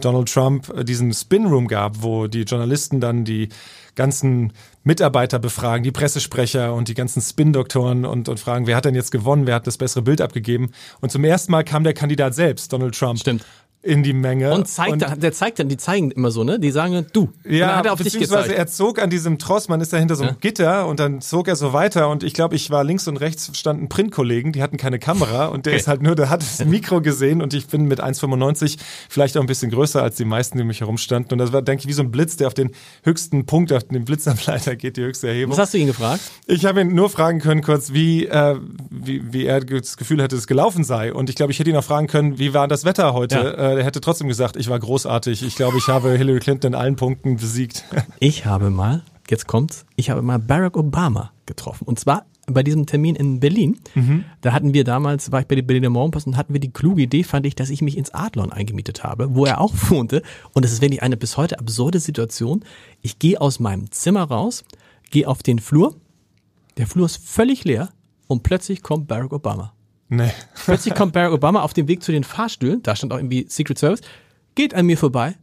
S2: Donald Trump diesen Spin Room gab, wo die Journalisten dann die ganzen Mitarbeiter befragen, die Pressesprecher und die ganzen Spin-Doktoren und, und fragen, wer hat denn jetzt gewonnen, wer hat das bessere Bild abgegeben. Und zum ersten Mal kam der Kandidat selbst, Donald Trump.
S1: Stimmt
S2: in die Menge.
S1: Und zeigt, und, der zeigt dann, die zeigen immer so, ne? Die sagen, du.
S2: Ja, hat er auf beziehungsweise er zog an diesem Tross, man ist dahinter so einem ja. Gitter und dann zog er so weiter und ich glaube, ich war links und rechts standen Printkollegen, die hatten keine Kamera *laughs* und der okay. ist halt nur, der hat das *laughs* Mikro gesehen und ich bin mit 1,95 vielleicht auch ein bisschen größer als die meisten, die mich herumstanden und das war, denke ich, wie so ein Blitz, der auf den höchsten Punkt, auf den Blitzableiter geht, die höchste Erhebung.
S1: Was hast du ihn gefragt?
S2: Ich habe ihn nur fragen können kurz, wie, äh, wie, wie er das Gefühl hätte, es gelaufen sei und ich glaube, ich hätte ihn auch fragen können, wie war das Wetter heute? Ja. Äh, er hätte trotzdem gesagt, ich war großartig. Ich glaube, ich habe Hillary Clinton in allen Punkten besiegt. *laughs*
S1: Ich habe mal, jetzt kommt's, ich habe mal Barack Obama getroffen. Und zwar bei diesem Termin in Berlin. Mhm. Da hatten wir damals, war ich bei der Berliner Morgenpost und hatten wir die kluge Idee, fand ich, dass ich mich ins Adlon eingemietet habe, wo er auch *laughs* wohnte. Und es ist wirklich eine bis heute absurde Situation. Ich gehe aus meinem Zimmer raus, gehe auf den Flur. Der Flur ist völlig leer und plötzlich kommt Barack Obama.
S2: Nee.
S1: Plötzlich kommt Barack Obama auf dem Weg zu den Fahrstühlen. Da stand auch irgendwie Secret Service geht an mir vorbei.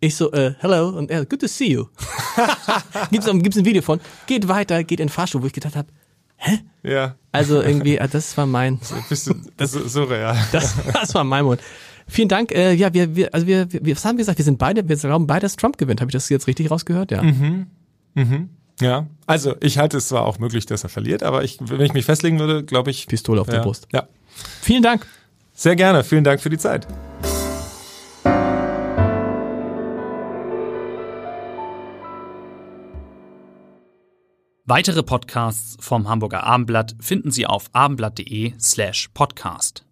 S1: Ich so, äh, hello, und er, good to see you. *laughs* gibt's, gibt's ein Video von, geht weiter, geht in den Fahrstuhl, wo ich gedacht habe, hä?
S2: Ja.
S1: Also irgendwie, äh, das war mein.
S2: Bist du, das, so, so real. *laughs*
S1: Das, das war mein Mund. Vielen Dank. Äh, ja, wir, wir, also wir, wir, was haben wir gesagt? Wir sind beide, wir glauben beide, dass Trump gewinnt. Habe ich das jetzt richtig rausgehört? Ja.
S2: Mhm. Mhm. Ja, also ich halte es zwar auch möglich, dass er verliert, aber ich, wenn ich mich festlegen würde, glaube ich.
S1: Pistole auf
S2: ja,
S1: der Brust.
S2: Ja.
S1: Vielen Dank.
S2: Sehr gerne. Vielen Dank für die Zeit.
S3: Weitere Podcasts vom Hamburger Abendblatt finden Sie auf abendblatt.de slash podcast.